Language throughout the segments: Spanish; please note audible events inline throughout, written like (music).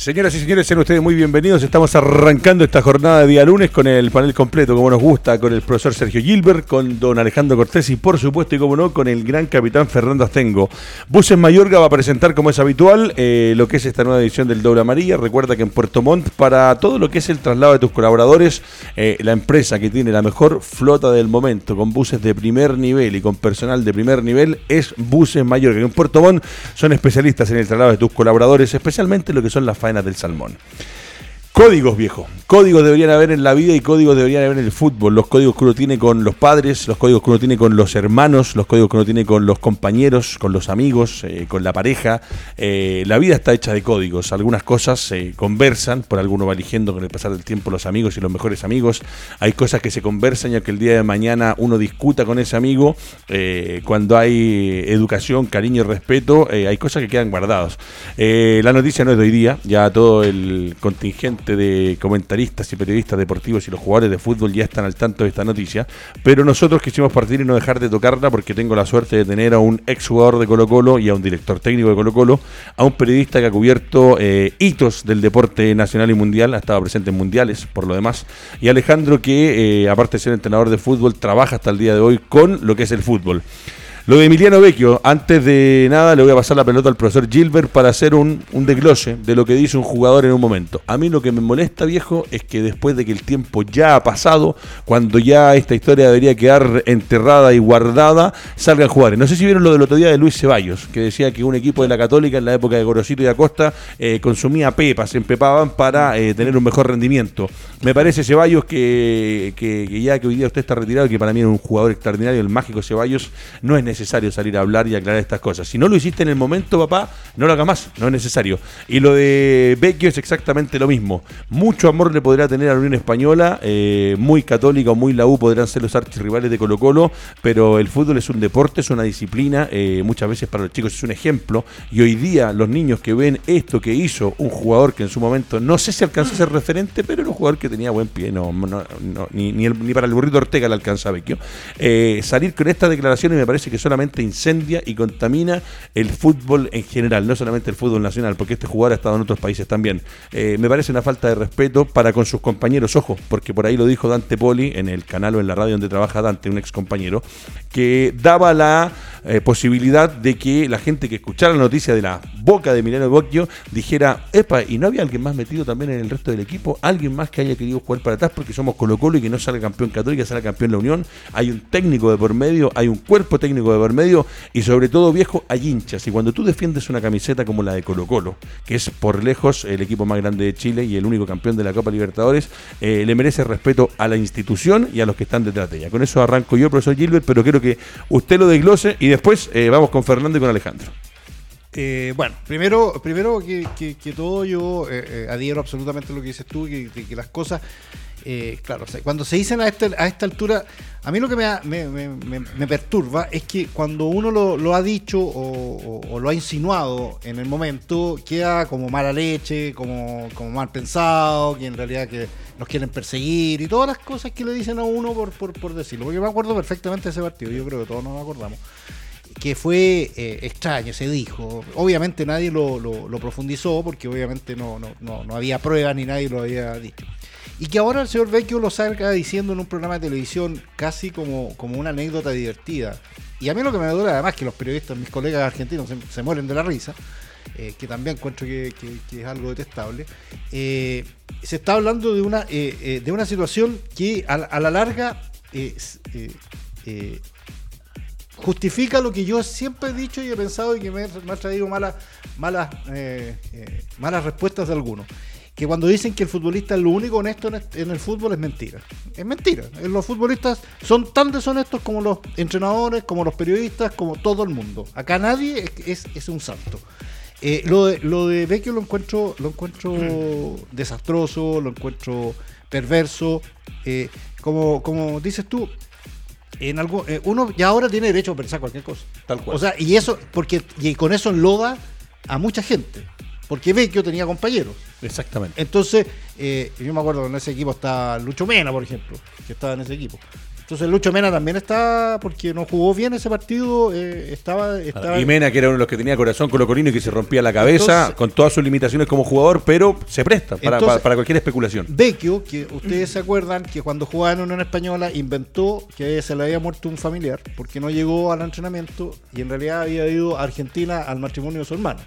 Señoras y señores, sean ustedes muy bienvenidos. Estamos arrancando esta jornada de día lunes con el panel completo, como nos gusta, con el profesor Sergio Gilbert, con don Alejandro Cortés y, por supuesto, y como no, con el gran capitán Fernando Astengo. Buses Mayorga va a presentar, como es habitual, eh, lo que es esta nueva edición del Doble Amarilla. Recuerda que en Puerto Montt, para todo lo que es el traslado de tus colaboradores, eh, la empresa que tiene la mejor flota del momento, con buses de primer nivel y con personal de primer nivel, es Buses Mayorga. En Puerto Montt son especialistas en el traslado de tus colaboradores, especialmente lo que son las del salmón. Códigos, viejo. Códigos deberían haber en la vida y códigos deberían haber en el fútbol. Los códigos que uno tiene con los padres, los códigos que uno tiene con los hermanos, los códigos que uno tiene con los compañeros, con los amigos, eh, con la pareja. Eh, la vida está hecha de códigos. Algunas cosas se conversan, por alguno va eligiendo con el pasar del tiempo los amigos y los mejores amigos. Hay cosas que se conversan ya que el día de mañana uno discuta con ese amigo. Eh, cuando hay educación, cariño y respeto, hay cosas que quedan guardadas. la noticia no es de hoy día, ya todo el contingente de comentaristas y periodistas deportivos y los jugadores de fútbol ya están al tanto de esta noticia, pero nosotros quisimos partir y no dejar de tocarla porque tengo la suerte de tener a un ex jugador de Colo Colo y a un director técnico de Colo Colo, a un periodista que ha cubierto eh, hitos del deporte nacional y mundial, ha estado presente en mundiales por lo demás, y Alejandro que eh, aparte de ser entrenador de fútbol trabaja hasta el día de hoy con lo que es el fútbol. Lo de Emiliano Vecchio, antes de nada le voy a pasar la pelota al profesor Gilbert para hacer un, un desglose de lo que dice un jugador en un momento. A mí lo que me molesta, viejo, es que después de que el tiempo ya ha pasado, cuando ya esta historia debería quedar enterrada y guardada, salgan jugadores. No sé si vieron lo del otro día de Luis Ceballos, que decía que un equipo de la Católica en la época de Gorosito y Acosta eh, consumía pepas, se empepaban para eh, tener un mejor rendimiento. Me parece Ceballos que, ya que hoy día usted está retirado, que para mí es un jugador extraordinario, el mágico Ceballos, no es necesario salir a hablar y aclarar estas cosas. Si no lo hiciste en el momento, papá, no lo haga más, no es necesario. Y lo de Vecchio es exactamente lo mismo. Mucho amor le podrá tener a la Unión Española, eh, muy católica o muy la U podrán ser los archirrivales de Colo Colo, pero el fútbol es un deporte, es una disciplina, eh, muchas veces para los chicos es un ejemplo, y hoy día los niños que ven esto que hizo un jugador que en su momento, no sé si alcanza a ser referente, pero era un jugador que tenía buen pie, no, ni, ni, para el burrito Ortega le alcanza Vecchio, eh, salir con esta declaración y me parece que solamente incendia y contamina el fútbol en general, no solamente el fútbol nacional, porque este jugador ha estado en otros países también. Eh, me parece una falta de respeto para con sus compañeros, ojo, porque por ahí lo dijo Dante Poli en el canal o en la radio donde trabaja Dante, un ex compañero, que daba la eh, posibilidad de que la gente que escuchara la noticia de la boca de Milano Bocchio dijera, epa, ¿y no había alguien más metido también en el resto del equipo? ¿Alguien más que haya querido jugar para atrás porque somos Colo Colo y que no sale campeón Católica, sale campeón la Unión? Hay un técnico de por medio, hay un cuerpo técnico de por medio y sobre todo, viejo, hay hinchas. Y cuando tú defiendes una camiseta como la de Colo Colo, que es por lejos el equipo más grande de Chile y el único campeón de la Copa Libertadores, eh, le merece respeto a la institución y a los que están detrás de ella. Con eso arranco yo, profesor Gilbert, pero quiero que usted lo desglose y después eh, vamos con Fernando y con Alejandro. Eh, bueno, primero, primero que, todo yo eh, adhiero absolutamente a lo que dices tú, que, las cosas, claro, cuando se dicen a, este, a esta altura, a mí lo que me, perturba es que cuando uno lo, ha dicho o, lo ha insinuado en el momento, queda como mala leche, como, mal pensado, que en realidad que nos quieren perseguir y todas las cosas que le dicen a uno por decirlo. Porque me acuerdo perfectamente de ese partido, yo creo que todos nos acordamos que fue eh, extraño, se dijo. Obviamente nadie lo, profundizó porque obviamente no, no, había pruebas ni nadie lo había dicho. Y que ahora el señor Vecchio lo salga diciendo en un programa de televisión casi como, como una anécdota divertida. Y a mí lo que me duele además que los periodistas, mis colegas argentinos, se, mueren de la risa, eh, que también encuentro que, es algo detestable. Eh, se está hablando de una, de una situación que a, la larga justifica lo que yo siempre he dicho y he pensado y que me, ha traído malas, malas, eh, eh, malas respuestas de algunos. Que cuando dicen que el futbolista es lo único honesto en el fútbol es mentira. Es mentira. Los futbolistas son tan deshonestos como los entrenadores, como los periodistas, como todo el mundo. Acá nadie es, un santo. Eh, lo, de, lo de Vecchio lo encuentro, lo encuentro desastroso, lo encuentro perverso. como, como dices tú, en algo, eh, uno ya ahora tiene derecho a pensar cualquier cosa. Tal cual. O sea, y eso, porque y con eso enloda a mucha gente. Porque Vecchio tenía compañeros. Exactamente. Entonces, eh, yo me acuerdo que en ese equipo está Lucho Mena, por ejemplo, que estaba en ese equipo. Entonces Lucho Mena también está, porque no jugó bien ese partido, eh, estaba, estaba... Y Mena, que era uno de los que tenía corazón colocorino y que se rompía la cabeza, con todas sus limitaciones como jugador, pero se presta para, para, cualquier especulación. Vecchio, que ustedes se acuerdan que cuando jugaba en Unión Española inventó que se le había muerto un familiar, porque no llegó al entrenamiento y en realidad había ido a Argentina al matrimonio de su hermano.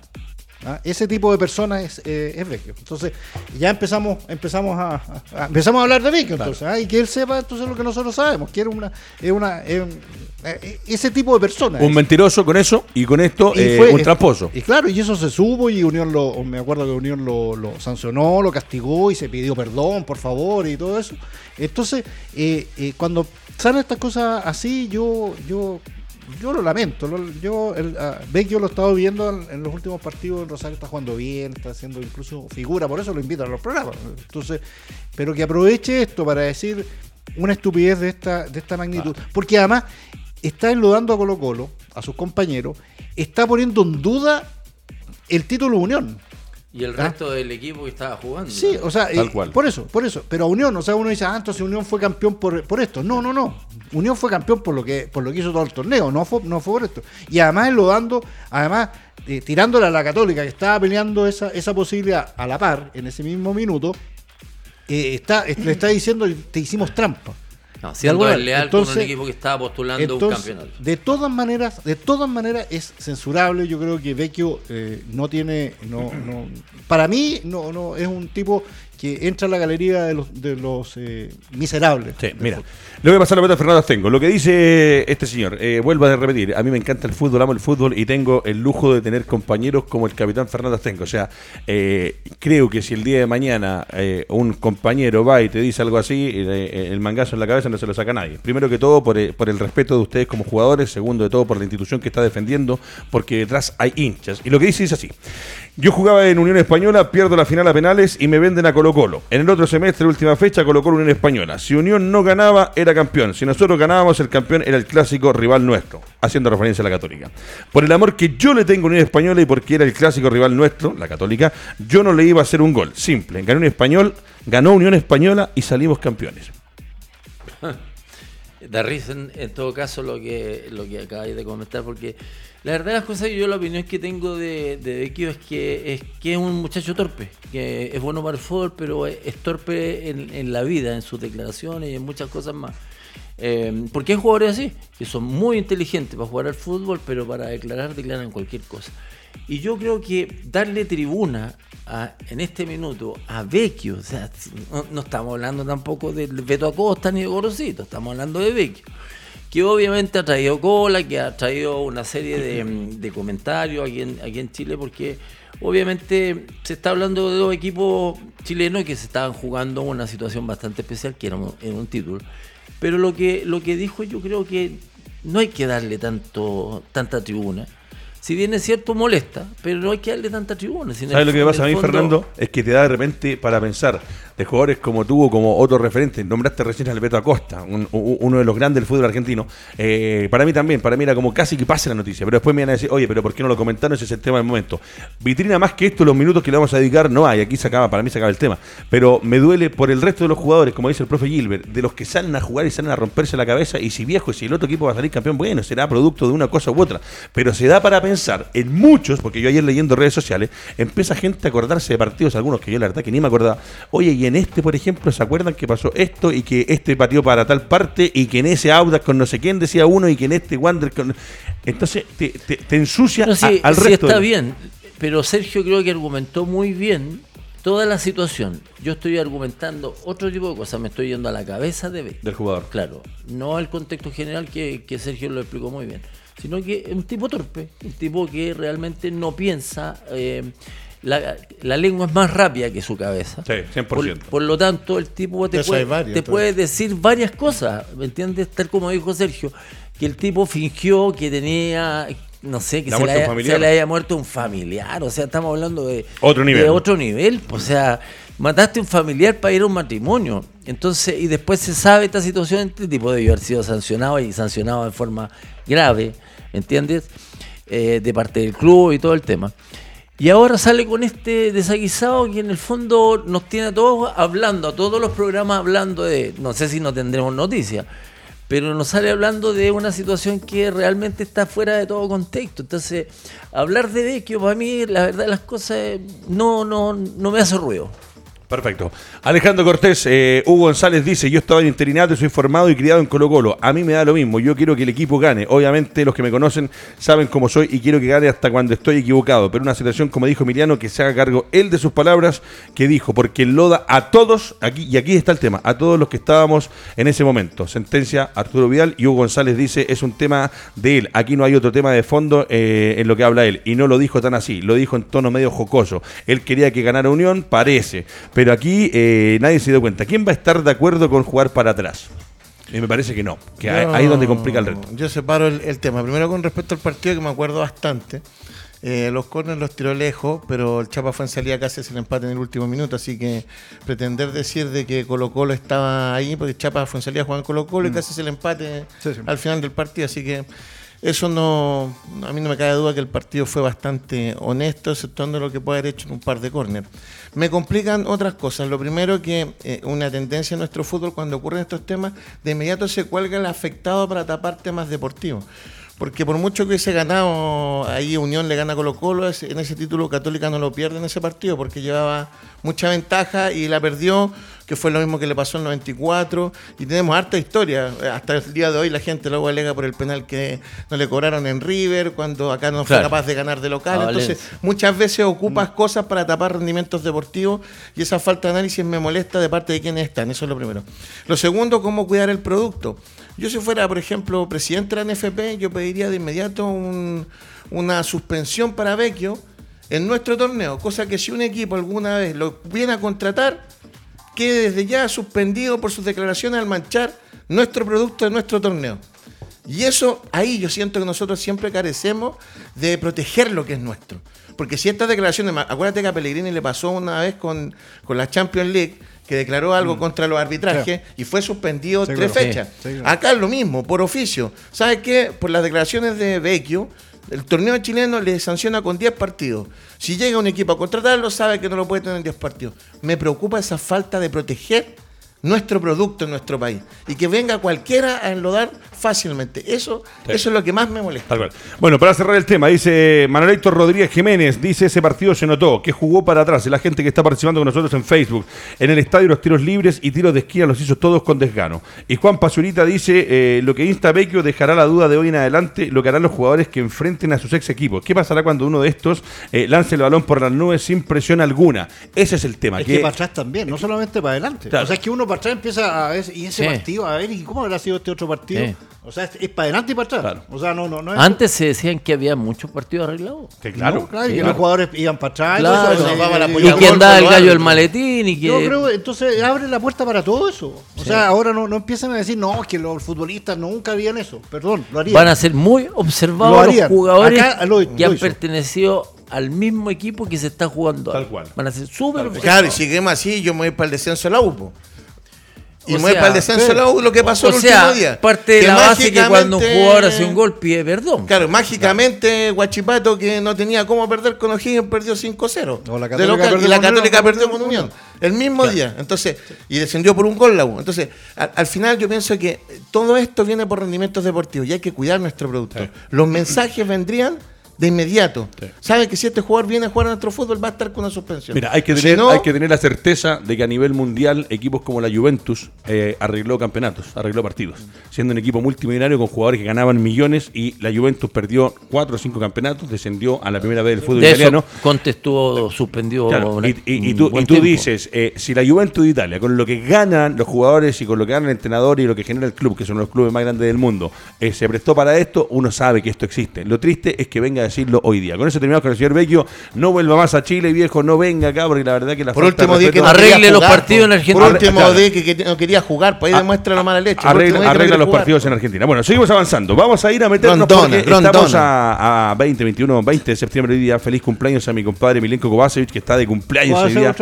¿Ah? Ese tipo de personas es, eh, es Vecchio. Entonces, ya empezamos, empezamos a, empezamos a hablar de Vecchio, entonces, ¿ah? y que él sepa entonces lo que nosotros sabemos, que era una, es una, eh, ese tipo de personas. Un mentiroso con eso y con esto eh, un tramposo. Y claro, y eso se supo y Unión lo, me acuerdo que Unión lo, sancionó, lo castigó y se pidió perdón, por favor, y todo eso. Entonces, cuando salen estas cosas así, yo, yo yo lo lamento. yo el, uh, Vecchio lo he estado viendo en, los últimos partidos. Rosario está jugando bien, está haciendo incluso figura, por eso lo invitan a los programas. Entonces, pero que aproveche esto para decir una estupidez de esta, de esta magnitud. Ah. Porque además está enlodando a Colo Colo, a sus compañeros, está poniendo en duda el título Unión. Y el ¿Ah? resto del equipo que estaba jugando. Sí, o sea, Tal cual. por eso, por eso. Pero Unión, o sea, uno dice, ah, entonces Unión fue campeón por, por esto. No, no, no. Unión fue campeón por lo que por lo que hizo todo el torneo, no fue, no fue por esto. Y además lo dando, además, eh, tirándole a la Católica, que estaba peleando esa, esa posibilidad a la par en ese mismo minuto, eh, está, le está diciendo, te hicimos trampa. No, siendo leal con un equipo que estaba postulando un campeonato. De todas maneras, de todas maneras es censurable. Yo creo que Vecchio eh, no tiene, no, no, para mí no, no es un tipo que entra en la galería de los, eh, miserables. Sí, mira, le voy a pasar la pelota a Fernando Tengo. Lo que dice este señor, eh, vuelvo a repetir, a mí me encanta el fútbol, amo el fútbol y tengo el lujo de tener compañeros como el capitán Fernando Tengo. O sea, eh, creo que si el día de mañana un compañero va y te dice algo así, el mangazo en la cabeza no se lo saca nadie. Primero que todo por, por el respeto de ustedes como jugadores, segundo de todo por la institución que está defendiendo, porque detrás hay hinchas. Y lo que dice es así. Yo jugaba en Unión Española, pierdo la final a penales y me venden a Colo Colo. En el otro semestre, última fecha, Colo Colo Unión Española. Si Unión no ganaba, era campeón. Si nosotros ganábamos, el campeón era el clásico rival nuestro. Haciendo referencia a la Católica. Por el amor que yo le tengo a Unión Española y porque era el clásico rival nuestro, la Católica, yo no le iba a hacer un gol. Simple. Ganó Unión Español, ganó Unión Española y salimos campeones. Da risa en, todo caso lo que, lo que acabáis de comentar, porque la verdad las cosas, yo la opinión que tengo de, de Vecchio es que, es que es un muchacho torpe, que es bueno para el fútbol, pero es, torpe en, la vida, en sus declaraciones y en muchas cosas más. Eh, porque hay jugadores así, que son muy inteligentes para jugar al fútbol, pero para declarar, declaran cualquier cosa. Y yo creo que darle tribuna en este minuto a Vecchio, o sea, no, estamos hablando tampoco del Beto Acosta ni de Gorosito, estamos hablando de Vecchio que obviamente ha traído cola, que ha traído una serie de, comentarios aquí en, aquí en Chile, porque obviamente se está hablando de dos equipos chilenos que se estaban jugando una situación bastante especial, que era un, título. Pero lo que, lo que dijo yo creo que no hay que darle tanto, tanta tribuna si bien es cierto, molesta, pero no hay que darle tanta tribuna. ¿Sabes lo que pasa a mí, Fernando? Es que te da de repente para pensar de jugadores como tú o como otros referentes. Nombraste recién al Beto Acosta, uno de los grandes del fútbol argentino. Eh, para mí también, para mí era como casi que pase la noticia. Pero después me iban a decir, oye, pero ¿por qué no lo comentaron? Ese es el tema del momento. Vitrina más que esto, los minutos que le vamos a dedicar, no hay. Aquí se acaba, para mí se acaba el tema. Pero me duele por el resto de los jugadores, como dice el profe Gilbert, de los que salen a jugar y salen a romperse la cabeza. Y si viejo, y si el otro equipo va a salir campeón, bueno, será producto de una cosa u otra. Pero se da para pensar en muchos, porque yo ayer leyendo redes sociales, empieza gente a acordarse de partidos, algunos que yo la verdad que ni me acordaba. Oye, y en este, por ejemplo, ¿se acuerdan que pasó esto y que este partió para tal parte y que en ese Audax con no sé quién decía uno y que en este Wander con... Entonces te, te, ensucia al sí, resto. está bien, pero Sergio creo que argumentó muy bien toda la situación. Yo estoy argumentando otro tipo de cosas, me estoy yendo a la cabeza de del jugador. Claro, no al contexto general que, que Sergio lo explicó muy bien sino que es un tipo torpe, un tipo que realmente no piensa. Eh, la, lengua es más rápida que su cabeza. Sí, 100%. Por, lo tanto, el tipo te, puede, te puede, decir varias cosas, ¿me entiendes? Tal como dijo Sergio, que el tipo fingió que tenía, no sé, que se le, haya, muerto un familiar. O sea, estamos hablando de otro nivel. De otro nivel. O sea, mataste un familiar para ir a un matrimonio. Entonces, y después se sabe esta situación, este tipo debe haber sido sancionado y sancionado de forma grave, ¿entiendes? Eh, de parte del club y todo el tema. Y ahora sale con este desaguisado que en el fondo nos tiene a todos hablando, a todos los programas hablando de, no sé si no tendremos noticias, pero no sale hablando de una situación que realmente está fuera de todo contexto. Entonces, hablar de Vecchio, para mí, la verdad las cosas, no, no, no me hace ruido. Perfecto. Alejandro Cortés, eh, Hugo González dice, yo estaba en interinato, soy formado y criado en Colo Colo. A mí me da lo mismo, yo quiero que el equipo gane. Obviamente los que me conocen saben cómo soy y quiero que gane hasta cuando estoy equivocado. Pero una situación, como dijo Emiliano, que se haga cargo él de sus palabras, que dijo, porque loda a todos, aquí y aquí está el tema, a todos los que estábamos en ese momento. Sentencia Arturo Vidal y Hugo González dice, es un tema de él. Aquí no hay otro tema de fondo eh, en lo que habla él. Y no lo dijo tan así, lo dijo en tono medio jocoso. Él quería que ganara Unión, parece. Pero aquí eh, nadie se dio cuenta. ¿Quién va a estar de acuerdo con jugar para atrás? Y me parece que no, que ahí es donde complica el reto. Yo separo el, tema. Primero con respecto al partido que me acuerdo bastante. Eh, los corners los tiró lejos, pero el Chapa fue en salida casi el empate en el último minuto, así que pretender decir de que Colo Colo estaba ahí, porque Chapa fue en salida jugando Colo Colo y mm. casi el empate al final del partido, así que eso no, a mí no me cabe duda que el partido fue bastante honesto, exceptuando lo que puede haber hecho en un par de córner. Me complican otras cosas. Lo primero que eh, una tendencia en nuestro fútbol cuando ocurren estos temas, de inmediato se cuelga el afectado para tapar temas deportivos porque por mucho que hubiese ganado, ahí Unión le gana Colo Colo, en ese título Católica no lo pierde en ese partido porque llevaba mucha ventaja y la perdió, que fue lo mismo que le pasó en el 94, y tenemos harta historia, hasta el día de hoy la gente luego alega por el penal que no le cobraron en River, cuando acá no fue capaz de ganar de local, entonces muchas veces ocupas mm. cosas para tapar rendimientos deportivos y esa falta de análisis me molesta de parte de quienes están, eso es lo primero. Lo segundo, cómo cuidar el producto. Yo si fuera, por ejemplo, presidente de la NFP, yo pediría de inmediato una suspensión para Vecchio en nuestro torneo, cosa que si un equipo alguna vez lo viene a contratar, quede desde ya suspendido por sus declaraciones al manchar nuestro producto de nuestro torneo. Y eso, ahí yo siento que nosotros siempre carecemos de proteger lo que es nuestro. Porque si estas declaraciones, acuérdate que a Pellegrini le pasó una vez con, con la Champions League, que declaró algo mm. contra los arbitrajes y fue suspendido tres fechas. Acá es lo mismo, por oficio. ¿Sabes qué? Por las declaraciones de Vecchio, el torneo chileno le sanciona con 10 partidos. Si llega un equipo a contratarlo, sabe que no lo puede tener en 10 partidos. Me preocupa esa falta de proteger nuestro producto en nuestro país y que venga cualquiera a enlodar fácilmente. Eso, eso es lo que más me molesta. Bueno, para cerrar el tema, dice Manuel Héctor Rodríguez Jiménez, dice ese partido se notó, que jugó para atrás, la gente que está participando con nosotros en Facebook, en el estadio los tiros libres y tiros de esquina los hizo todos con desgano. Y Juan Pazurita dice, eh, lo que insta Vecchio dejará la duda de hoy en adelante, lo que harán los jugadores que enfrenten a sus ex equipos. ¿Qué pasará cuando uno de estos eh, lance el balón por las nubes sin presión alguna? Ese es el tema. Es que, para atrás también, no solamente para adelante. O sea, es que uno para atrás empieza a ver, y ese partido, a ver, ¿y cómo habrá sido este otro partido? O sea, es, para adelante y para atrás. O sea, no, no, no Antes se decían que había muchos partidos arreglados. claro. claro, y que los jugadores iban para atrás. y, que andaba el gallo del maletín. Y que... Yo creo, entonces abre la puerta para todo eso. O sea, ahora no, no empiezan a decir, no, que los futbolistas nunca harían eso. Perdón, lo harían. Van a ser muy observados los jugadores que han pertenecido al mismo equipo que se está jugando. Tal cual. Van a ser súper Claro, y seguimos así, yo me voy para el descenso de la UPO. Y mueve para el descenso lo que pasó el último día. Parte de la base que cuando un jugador hace un gol pide perdón. Claro, mágicamente Guachipato, que no tenía cómo perder con O'Higgins, perdió 5-0. De local, y la Católica perdió con Unión. El mismo día. Entonces, y descendió por un gol la U. Entonces, al, final yo pienso que todo esto viene por rendimientos deportivos y hay que cuidar nuestro producto. Los mensajes vendrían de inmediato. Sabe que si este jugador viene a jugar a nuestro fútbol va a estar con una suspensión. Mira, hay que tener, hay que tener la certeza de que a nivel mundial equipos como la Juventus eh, arregló campeonatos, arregló partidos, siendo un equipo multimillonario con jugadores que ganaban millones y la Juventus perdió cuatro o cinco campeonatos, descendió a la primera vez del fútbol italiano. Contestó, suspendió. y, tú, dices, eh, si la Juventus de Italia, con lo que ganan los jugadores y con lo que gana el entrenador y lo que genera el club, que son los clubes más grandes del mundo, eh, se prestó para esto, uno sabe que esto existe. Lo triste es que venga decirlo hoy día. Con eso terminamos con el señor Vecchio. No vuelva más a Chile, viejo, no venga acá, porque la verdad que la Por último día que arregle los partidos en Argentina. Por último día que, no quería jugar, pues ahí demuestra la mala leche. Arregla, los partidos en Argentina. Bueno, seguimos avanzando. Vamos a ir a meternos porque estamos a, 20, 21, 20 de septiembre hoy día. Feliz cumpleaños a mi compadre Milenko Kovacevic, que está de cumpleaños hoy día.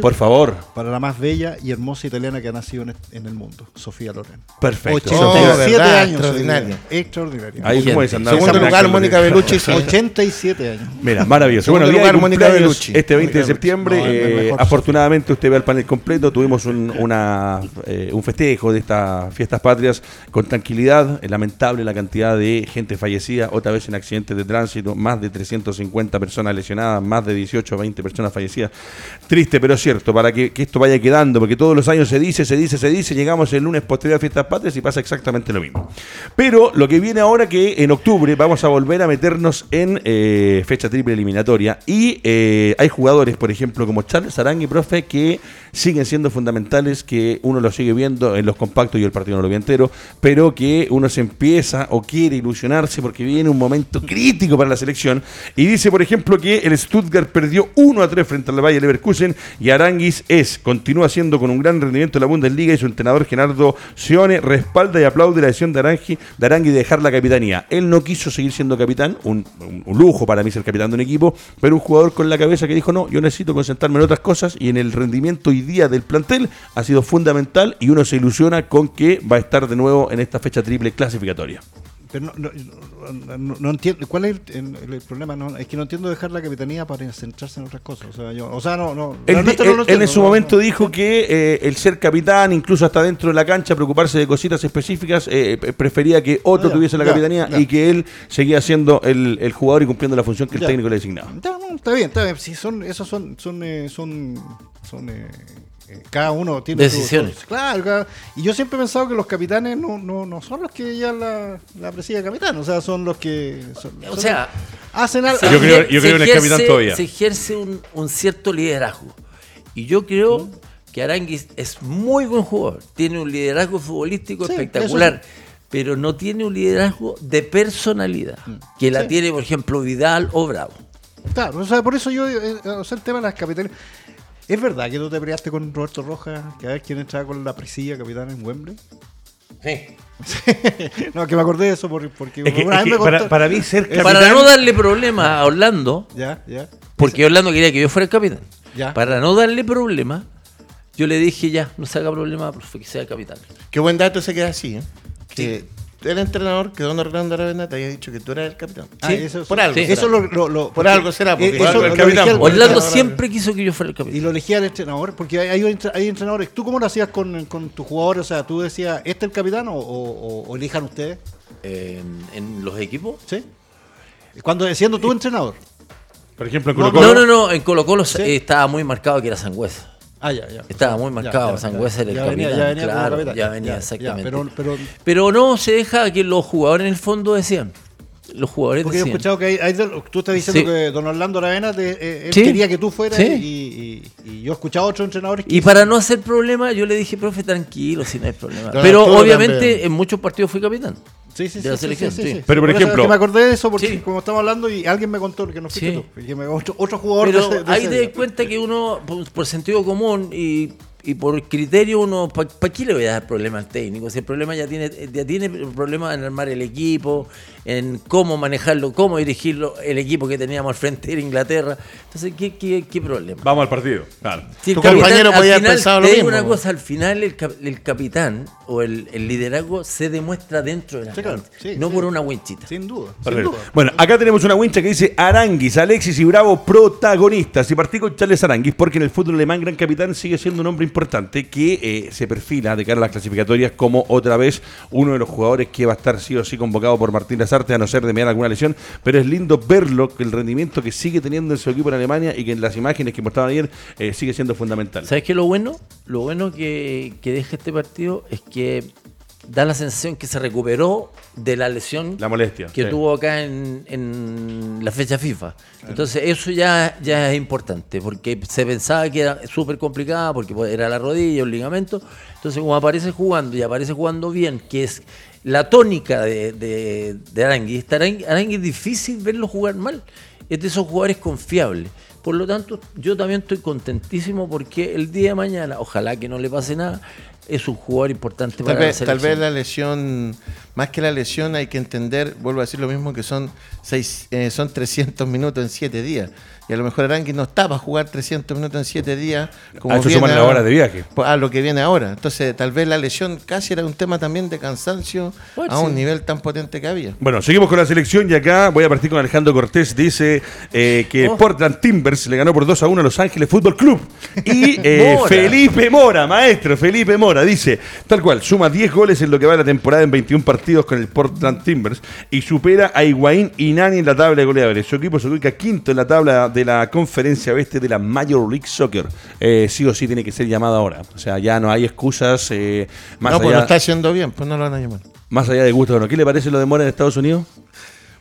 Por favor. Para la más bella y hermosa italiana que ha nacido en el mundo, Sofía Loren. Perfecto. 87 años. Extraordinaria. Extraordinaria. Ahí Segundo lugar, Mónica Bellucci, 87 años. Mira, maravilloso. Segundo Bueno, día de cumpleaños este 20 de septiembre. No, eh, mejor afortunadamente usted ve el panel completo. Tuvimos un, una, eh, un festejo de estas fiestas patrias con tranquilidad. Es lamentable la cantidad de gente fallecida, otra vez en accidentes de tránsito, más de 350 personas lesionadas, más de 18 o 20 personas fallecidas. Triste, pero cierto, para que, que esto vaya quedando, porque todos los años se dice, se dice, se dice, llegamos el lunes posterior a fiestas patrias y pasa exactamente lo mismo. Pero lo que viene ahora que en octubre vamos a volver a meternos en eh, fecha triple eliminatoria y eh, hay jugadores, por ejemplo, como Charles Arangui, profe, que siguen siendo fundamentales, que uno lo sigue viendo en los compactos y el partido no lo ve entero, pero que uno se empieza o quiere ilusionarse porque viene un momento crítico para la selección y dice, por ejemplo, que el Stuttgart perdió 1 a 3 frente al Valle Leverkusen y Aranguis es, continúa siendo con un gran rendimiento en la Bundesliga y su entrenador Gerardo Sione respalda y aplaude la decisión de Arangui, de Arangui de dejar la capitanía. Él no quiso seguir siendo capitán, un, un- lujo para mí ser capitán de un equipo, pero un jugador con la cabeza que dijo, no, yo necesito concentrarme en otras cosas y en el rendimiento hoy día del plantel ha sido fundamental y uno se ilusiona con que va a estar de nuevo en esta fecha triple clasificatoria. Pero no, no, no- no- entiendo. ¿Cuál es el, el- el problema? No, es que no entiendo dejar la capitanía para centrarse en otras cosas. O sea, yo, o sea no, no. Él, en su momento dijo que eh, el ser capitán, incluso hasta dentro de la cancha, preocuparse de cositas específicas, eh, eh, prefería que otro Ah, ya, tuviese la ya, capitanía ya. y que él seguía siendo el, el jugador y cumpliendo la función que el técnico le designaba. Está bien, está bien. Si son, esos son, son, eh, son, son eh, cada uno tiene su- Decisiones. su- claro, cada- y yo siempre he pensado que los capitanes no, no, no son los que ya la, la preside capitán, o sea, son los que son- O son- sea, hacen algo. Yo creo- yo creo en el capitán todavía. Se ejerce un, un cierto liderazgo. Y yo creo que Aranguis es muy buen jugador. Tiene un liderazgo futbolístico Sí, espectacular. Pero no tiene un liderazgo de personalidad. Que la Sí. tiene, por ejemplo, Vidal o Bravo. Claro, o sea, por eso yo, eh, o sea, el tema de las capitanes. ¿Es verdad que tú te peleaste con Roberto Rojas, que a ver quién entraba con la presilla capitán en Wembley? (laughs) no, que me acordé de eso por- porque Es que- una es vez que me para, para mí ser capitán... Para no darle problemas a Orlando, Ya, ya. porque Orlando quería que yo fuera el capitán. Ya. Para no darle problemas, yo le dije ya, no se haga problema, profe, que sea el capitán. Qué buen dato se queda así, ¿eh? Que el entrenador, que don Orlando Aravena, te había dicho que tú eras el capitán. Ah, Sí, eso, por algo. sí. Eso lo, lo- lo- Por algo será, porque eh, por algo eso el capitán, Orlando siempre quiso que yo fuera el Y capitán. lo elegía el entrenador, porque hay, hay, entre- hay entrenadores. ¿Tú cómo lo hacías con, con tus jugadores? O sea, ¿tú decías, este es el capitán o, o- o elijan ustedes? En, en los equipos. ¿Sí? Cuando siendo tú entrenador. Por ejemplo, en No, Colo-Colo- No, no, no, en Colo Colo Sí. estaba muy marcado que era Sangüesa. Ah, ya, ya. Estaba muy marcado, Sangüesa era el ya venía- ya claro, capitán, ya venía exactamente. pero- pero- Pero no se deja que los jugadores en el fondo decían. Los jugadores Porque yo he decían. escuchado que hay, tú estás diciendo Sí. que don Orlando Aravena, te- eh, él Sí. quería que tú fueras Sí. y, y- y yo he escuchado a otros entrenadores que Y para no hacer problema, yo le dije, profe, tranquilo, si no hay problema. Pero obviamente también. en muchos partidos fui capitán. Sí, sí, de la sí, selección, sí, sí. sí. Pero, por ejemplo- me acordé de eso porque Sí. como estamos hablando y alguien me contó que no fuiste Sí. tú. Que me, otro, otro jugador Pero de ese- de ahí te das cuenta que uno, por, por sentido común y, y por criterio, uno, ¿para qué le voy a dar problema al técnico? Si el problema ya tiene, ya tiene problema en armar el equipo, en cómo manejarlo, cómo dirigirlo, el equipo que teníamos al frente era Inglaterra. Entonces, ¿qué, qué, qué problema? Vamos al partido. Claro. Si el Tu capitán, compañero podía final, pensado lo te mismo. una cosa, al final el, cap- el capitán o el, el liderazgo se demuestra dentro de la Sí, claro. cancha, Sí, no sí. por una winchita. Sin duda. Sin duda. Bueno, acá tenemos una wincha que dice Aranguis, Alexis y Bravo protagonistas. Y partí con Charles Aranguis porque en el fútbol alemán Gran Capitán sigue siendo un hombre importante que eh, se perfila de cara a las clasificatorias como otra vez uno de los jugadores que va a estar sí o sí convocado por Martín Lazarte a no ser de mediar alguna lesión. Pero es lindo verlo, el rendimiento que sigue teniendo en su equipo en Alemania y que en las imágenes que mostraban ayer eh, sigue siendo fundamental. ¿Sabes qué lo bueno? Lo bueno que, que deja este partido es que da la sensación que se recuperó de la lesión La molestia. que sí. tuvo acá en, en la fecha FIFA. Entonces eso ya, ya es importante, porque se pensaba que era súper complicada, porque era la rodilla, un ligamento. Entonces como aparece jugando y aparece jugando bien, que es la tónica de, de, de Arangui, Arangui, Arangui es difícil verlo jugar mal. Es de esos jugadores confiables. Por lo tanto, yo también estoy contentísimo porque el día de mañana, ojalá que no le pase nada, es un jugador importante Tal para vez, la tal vez la lesión, más que la lesión, hay que entender, vuelvo a decir lo mismo, que son, seis, eh, son 300 minutos en 7 días. Y a lo mejor Arangui no está para jugar 300 minutos en 7 días. Como A eso suman las ahora, horas de viaje. A lo que viene ahora. Entonces, tal vez la lesión casi era un tema también de cansancio a un nivel tan potente que había. Bueno, seguimos con la selección y acá voy a partir con Alejandro Cortés. Dice eh, que Oh. Portland Timbers le ganó por 2 a 1 a Los Ángeles Fútbol Club. Y eh, Mora. Felipe Mora, maestro, Felipe Mora, dice, tal cual, suma 10 goles en lo que va de la temporada en 21 partidos con el Portland Timbers y supera a Higuaín y Nani en la tabla de goleadores. Su equipo se ubica quinto en la tabla de la conferencia oeste de la Major League Soccer. Eh, sí o sí tiene que ser llamado ahora. O sea, ya no hay excusas. eh, más no, pues lo está haciendo bien, pues no lo van a llamar. más allá de gusto, bueno, ¿qué le parece lo de Mora en Estados Unidos?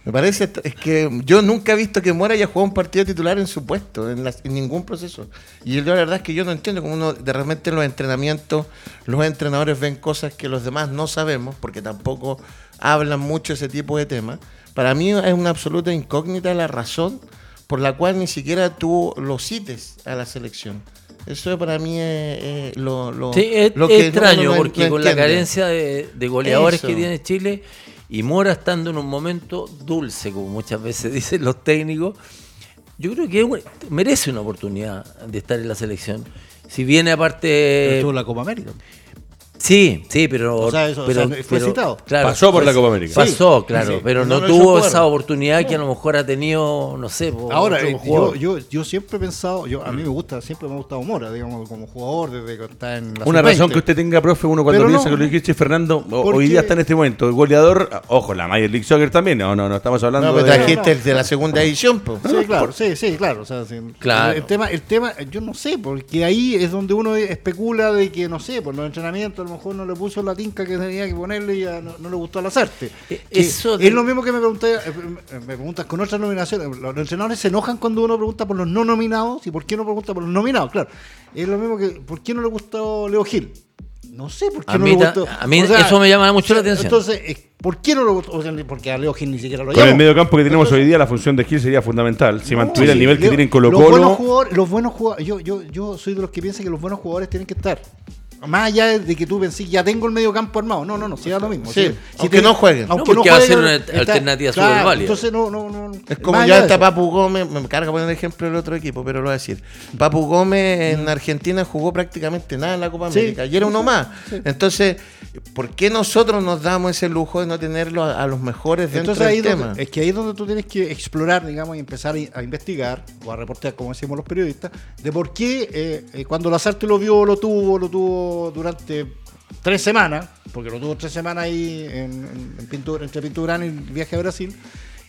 Me parece es que yo nunca he visto que Mora haya jugado un partido titular en su puesto, en, las- en ningún proceso. Y yo la verdad es que yo no entiendo cómo uno de repente en los entrenamientos los entrenadores ven cosas que los demás no sabemos, porque tampoco hablan mucho ese tipo de temas. Para mí es una absoluta incógnita la razón por la cual ni siquiera tú lo cites a la selección. Eso para mí es, es lo, lo, Sí, es, lo que extraño no- no porque con la carencia de, de goleadores Eso. que tiene Chile y Mora estando en un momento dulce, como muchas veces (laughs) dicen los técnicos, yo creo que merece una oportunidad de estar en la selección. Si viene Pero aparte... estuvo en la Copa América. Sí, sí, pero... O sea, eso, o pero, sea, fue pero, citado. claro, Pasó por la Copa América. Pasó, Sí, claro, sí. pero No tuvo jugar. esa oportunidad que a lo mejor ha tenido, no sé, Ahora, eh, yo, yo, yo siempre he pensado, yo, a mí me gusta, siempre me ha gustado Mora, digamos, como jugador, desde que está en la Una sub-20. razón que usted tenga, profe, uno cuando Pero piensa no. que lo dijiste Fernando, Porque- hoy día está en este momento, el goleador, ojo, la Major League Soccer también, no, no, no estamos hablando No, pero de... trajiste el de la segunda edición, pues. Sí, claro, sí, sí, claro. O sea, sí. Claro. El tema, el tema, yo no sé, porque ahí es donde uno especula de que, no sé, por los entrenamientos lo mejor no le puso la tinca que tenía que ponerle y ya no, no le gustó al hacerte. Eh, Que eso de- Es lo mismo que me pregunté, eh, me preguntas con otras nominaciones. Los entrenadores se enojan cuando uno pregunta por los no nominados y por qué no pregunta por los nominados, claro. Es lo mismo que, ¿por qué no le gustó Leo Gil? No sé por qué A no mí le ta- gustó. a mí eso me llama mucho la atención. Entonces, ¿por qué no le gustó? O sea, porque a Leo Gil ni siquiera lo Con el llamó. medio campo que tenemos Entonces- hoy día, la función de Gil sería fundamental. Si no, mantuviera el nivel que Leo- tiene en Colo Los buenos Colo, jugadores, los buenos jugadores yo, yo, yo soy de los que piensan que los buenos jugadores tienen que estar. Más allá de que tú pensís, ya tengo el medio campo armado. No, no, no, si da lo mismo. Sí, Si- si aunque te- no jueguen. No, porque va a ser una alternativa claro, súper válida. Entonces, no, no, no. Es como más ya está. Papu Gómez, me carga poner el ejemplo del otro equipo, pero lo voy a decir. Papu Gómez en Argentina jugó prácticamente nada en la Copa Sí. América y era uno más. Entonces, ¿por qué nosotros nos damos ese lujo de no tenerlo a, a los mejores dentro Entonces ahí del donde- tema? es que ahí es donde tú tienes que explorar, digamos, y empezar a, investigar o a reportear, como decimos los periodistas, de por qué eh, eh, cuando Lazarte lo vio, lo tuvo, lo tuvo durante tres semanas, porque lo tuvo tres semanas ahí en, en- en Pintura, entre Pinturán y el viaje a Brasil.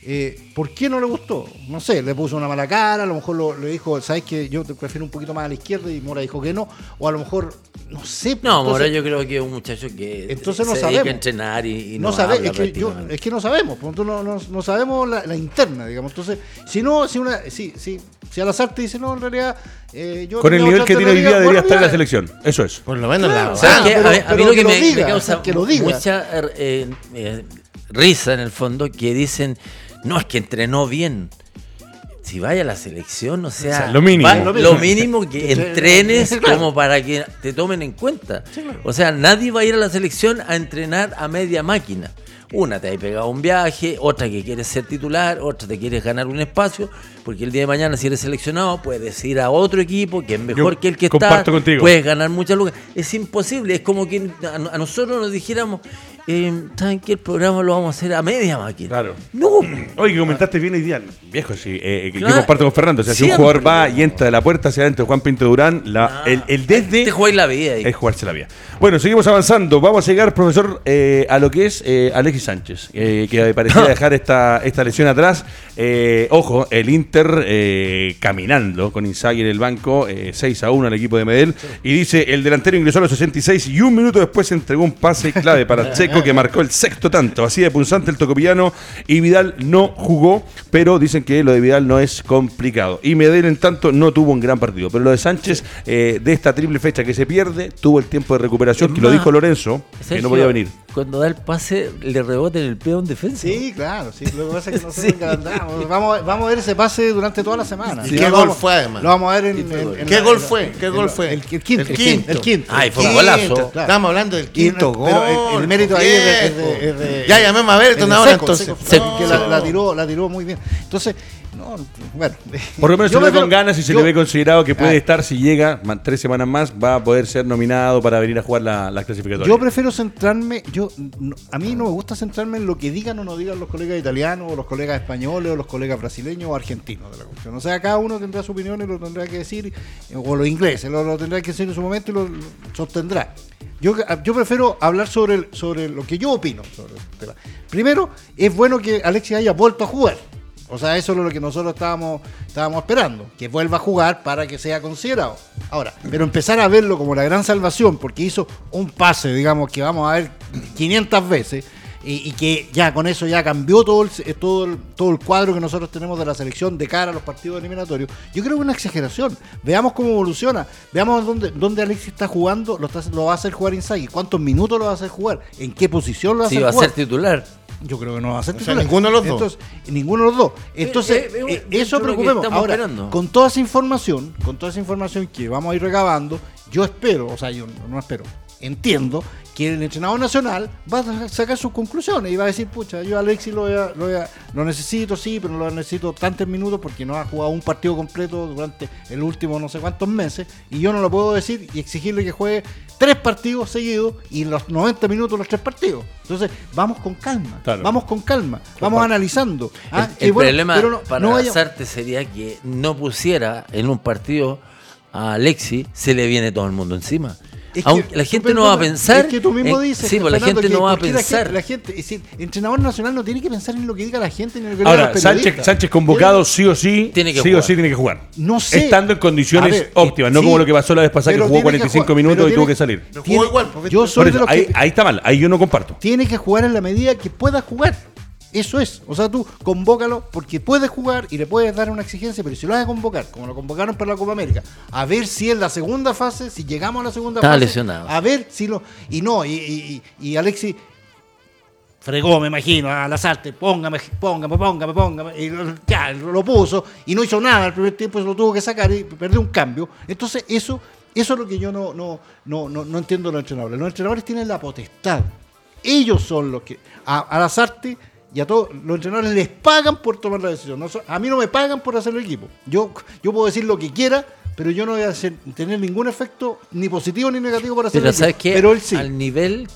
eh, ¿Por qué no le gustó? No sé, le puso una mala cara, a lo mejor lo- le dijo, ¿sabes que Yo te prefiero un poquito más a la izquierda y Mora dijo que no, o a lo mejor, no sé. No, entonces- Mora yo creo que es un muchacho que Entonces no se sabemos. dedica a entrenar y, y no, no, sabe- habla es, que yo- es que no sabemos, por lo tanto, no, no- no sabemos la, la interna, digamos. Entonces, si no, si una, si, si, si al azar te dice, no, en realidad, eh, yo con el nivel que tiene hoy día alternativa", debería estar en la selección. Eso es. Por lo menos Claro, la o sea, ¿Sabes qué? pero- a, mí- a mí pero lo que que, lo me, diga, me causa que lo diga. mucha eh, eh, risa en el fondo que dicen, no, es que entrenó bien. Si vaya a la selección, o sea, O sea, lo mínimo. va- Lo lo, mínimo. que entrenes (laughs) como para que te tomen en cuenta. O sea, nadie va a ir a la selección a entrenar a media máquina. Una te ha pegado un viaje, otra que quieres ser titular, otra te quieres ganar un espacio, porque el día de mañana si eres seleccionado puedes ir a otro equipo que es mejor Yo que el que está, comparto contigo. puedes ganar muchas lucas. Es imposible, es como que a, a nosotros nos dijéramos, eh, ¿saben qué? El programa lo vamos a hacer a media máquina. Claro. No, Oye, que comentaste bien hoy día, viejo, sí, eh, eh, que yo Claro. comparto con Fernando. O sea, si un jugador va y entra de la puerta hacia adentro, Juan Pinto Durán, la, el, el desde te jugáis la vida ahí. es jugarse la vida. Bueno, seguimos avanzando. Vamos a llegar, profesor, eh, a lo que es eh, Alexis Sánchez, eh, que (laughs) parecía dejar esta, esta lesión atrás. Eh, ojo, el Inter eh, caminando con Inzaghi en el banco, eh, 6 a 1 al equipo de Medel. Y dice, el delantero ingresó a los 66 y un minuto después entregó un pase clave para (laughs) Checo que marcó el sexto tanto. Así de punzante el tocopillano y Vidal no jugó, pero dicen que lo de Vidal no es complicado. Y Medel, en tanto, no tuvo un gran partido. Pero lo de Sánchez, eh, de esta triple fecha que se pierde, tuvo el tiempo de recuperación, Es que lo dijo Lorenzo, que no podía venir. Cuando da el pase le rebota en el pie a un defensa. Sí, claro, sí. Lo que pasa es que (laughs) nosotros engrandamos. Vamos, a- vamos a ver ese pase durante toda la semana. ¿Y Ya qué gol vamos- fue, además? Lo vamos a ver en, ¿Qué en- gol? en ¿Qué la- gol en la- fue? ¿Qué gol fue? El, el quinto. El quinto. El quinto. Ay, fue un golazo. Claro. Estamos hablando del quinto Y- gol. pero el- el mérito ahí es de- es de- es de- Ya llamemos a de ahora Seco, entonces. Seco, Seco. que la, la tiró, la tiró muy bien. Entonces, no, bueno. Por lo menos se le ve con ganas y se yo- le ve considerado que puede Ah. estar, si llega tres semanas más, va a poder ser nominado para venir a jugar la, la clasificatoria. Yo prefiero centrarme, yo no- a mí no me gusta centrarme en lo que digan o no digan los colegas italianos, o los colegas españoles, o los colegas brasileños o argentinos de la cuestión. O sea, cada uno tendrá su opinión y lo tendrá que decir, o los ingleses lo, lo tendrá que decir en su momento y lo, lo sostendrá. Yo, yo prefiero hablar sobre, el- sobre lo que yo opino sobre el tema. Primero, es bueno que Alexis haya vuelto a jugar. O sea, eso es lo que nosotros estábamos, estábamos esperando, que vuelva a jugar para que sea considerado. Ahora, pero empezar a verlo como la gran salvación, porque hizo un pase, digamos, que vamos a ver 500 veces, y, y que ya con eso ya cambió todo el, eh, todo, el, todo el cuadro que nosotros tenemos de la selección de cara a los partidos eliminatorios. Yo creo que es una exageración. Veamos cómo evoluciona, veamos dónde, dónde Alexis está jugando, lo, está- lo va a hacer jugar Inzaghi, cuántos minutos lo va a hacer jugar, en qué posición lo va a Sí, hacer va a ser titular. Yo creo que no va a ser O sea, ninguno de los dos. Entonces, ninguno de los dos. Entonces, eh, eh, eh, eso preocupemos. estamos Ahora, esperando. con toda esa información, con toda esa información que vamos a ir recabando, yo espero, o sea, yo no, no espero, entiendo que el entrenador nacional va a sacar sus conclusiones y va a decir, pucha, yo a Alexis lo, voy a- lo, voy a- lo necesito, sí, pero no lo necesito tantos minutos porque no ha jugado un partido completo durante el último no sé cuántos meses y yo no lo puedo decir y exigirle que juegue tres partidos seguidos y los 90 minutos los tres partidos. Entonces, vamos con calma, Claro. vamos con calma, vamos analizando. Ah, el que el bueno, problema pero no- para no vaya- sería que no pusiera en un partido a Alexis, se le viene todo el mundo encima. Es que Aunque la gente no va a pe- pensar. Es que tú mismo dices. Sí, pues la gente que- no va a la pensar. gente- La gente, es decir, el entrenador nacional no tiene que pensar en lo que diga la gente ni en lo que digan Ahora, Sánchez, convocado sí o sí, Tiene que sí o jugar. sí tiene que jugar. No sé. Estando en condiciones ver, óptimas, eh, no sí, como lo que pasó la vez pasada que jugó tiene que 45 jugar- minutos y tuvo que salir. Jugó igual, porque yo soy de los ahí, que ahí está mal, ahí yo no comparto. tiene que jugar en la medida que pueda jugar. Eso es. O sea, tú convócalo porque puede jugar y le puedes dar una exigencia, pero si lo vas a convocar, como lo convocaron para la Copa América, a ver si en la segunda fase, si llegamos a la segunda Estaba fase, lesionado. a ver si lo. Y no, y, y, y- Alexis fregó, me imagino, a las artes, póngame, póngame, póngame, póngame, y lo- ya, lo puso, y no hizo nada, el primer tiempo se lo tuvo que sacar y perdió un cambio. Entonces, eso, eso es lo que yo no, no, no, no, no entiendo de los entrenadores. Los entrenadores tienen la potestad. Ellos son los que, a, a las artes y a todos los entrenadores les pagan por tomar la decisión. No a mí no me pagan por hacer el equipo. Yo, yo puedo decir lo que quiera, pero yo no voy a hacer- tener ningún efecto ni positivo ni negativo por hacer Pero el ¿sabes equipo. qué? Pero él sí. Al nivel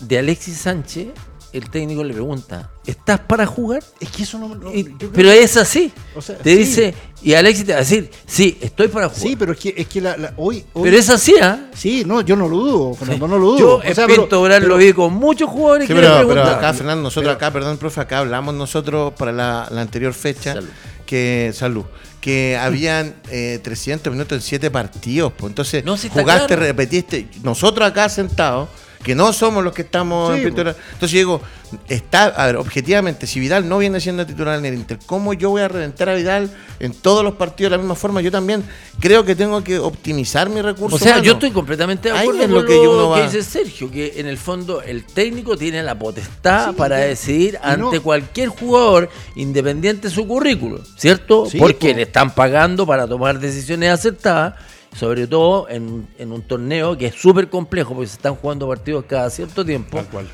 de Alexis Sánchez, el técnico le pregunta: ¿estás para jugar? Es que eso no, no- Y- pero es así. O sea, te sí. dice, y Alexis te va a decir: Sí, estoy para jugar. Sí, pero es que, es que la, la- hoy, hoy- Pero es así, ¿ah? Sí, no, yo no lo dudo, Fernando, no lo dudo. Yo O en sea, Pinto pero- Oral pero- lo vi con muchos jugadores Sí, que pero, le pero acá, Fernando, nosotros Pero- acá, perdón, profe, acá hablamos nosotros para la, la anterior fecha Salud. que salud que habían eh, 300 minutos en 7 partidos. Pues. Entonces, No, jugaste, claro. repetiste. Nosotros acá sentados, que no somos los que estamos Sí, en Oral. Entonces, yo digo, está, a ver, objetivamente, si Vidal no viene siendo titular en el Inter, ¿cómo yo voy a reventar a Vidal en todos los partidos de la misma forma? Yo también creo que tengo que optimizar mi recurso. O sea, yo estoy completamente de acuerdo con lo lo que que, uno va- dice Sergio, que en el fondo el técnico tiene la potestad Sí, para decidir ante no- cualquier jugador, independiente de su currículo, ¿cierto? Sí, Porque po. le están pagando para tomar decisiones acertadas, sobre todo en, en un torneo que es súper complejo, porque se están jugando partidos cada cierto tiempo. Tal cual.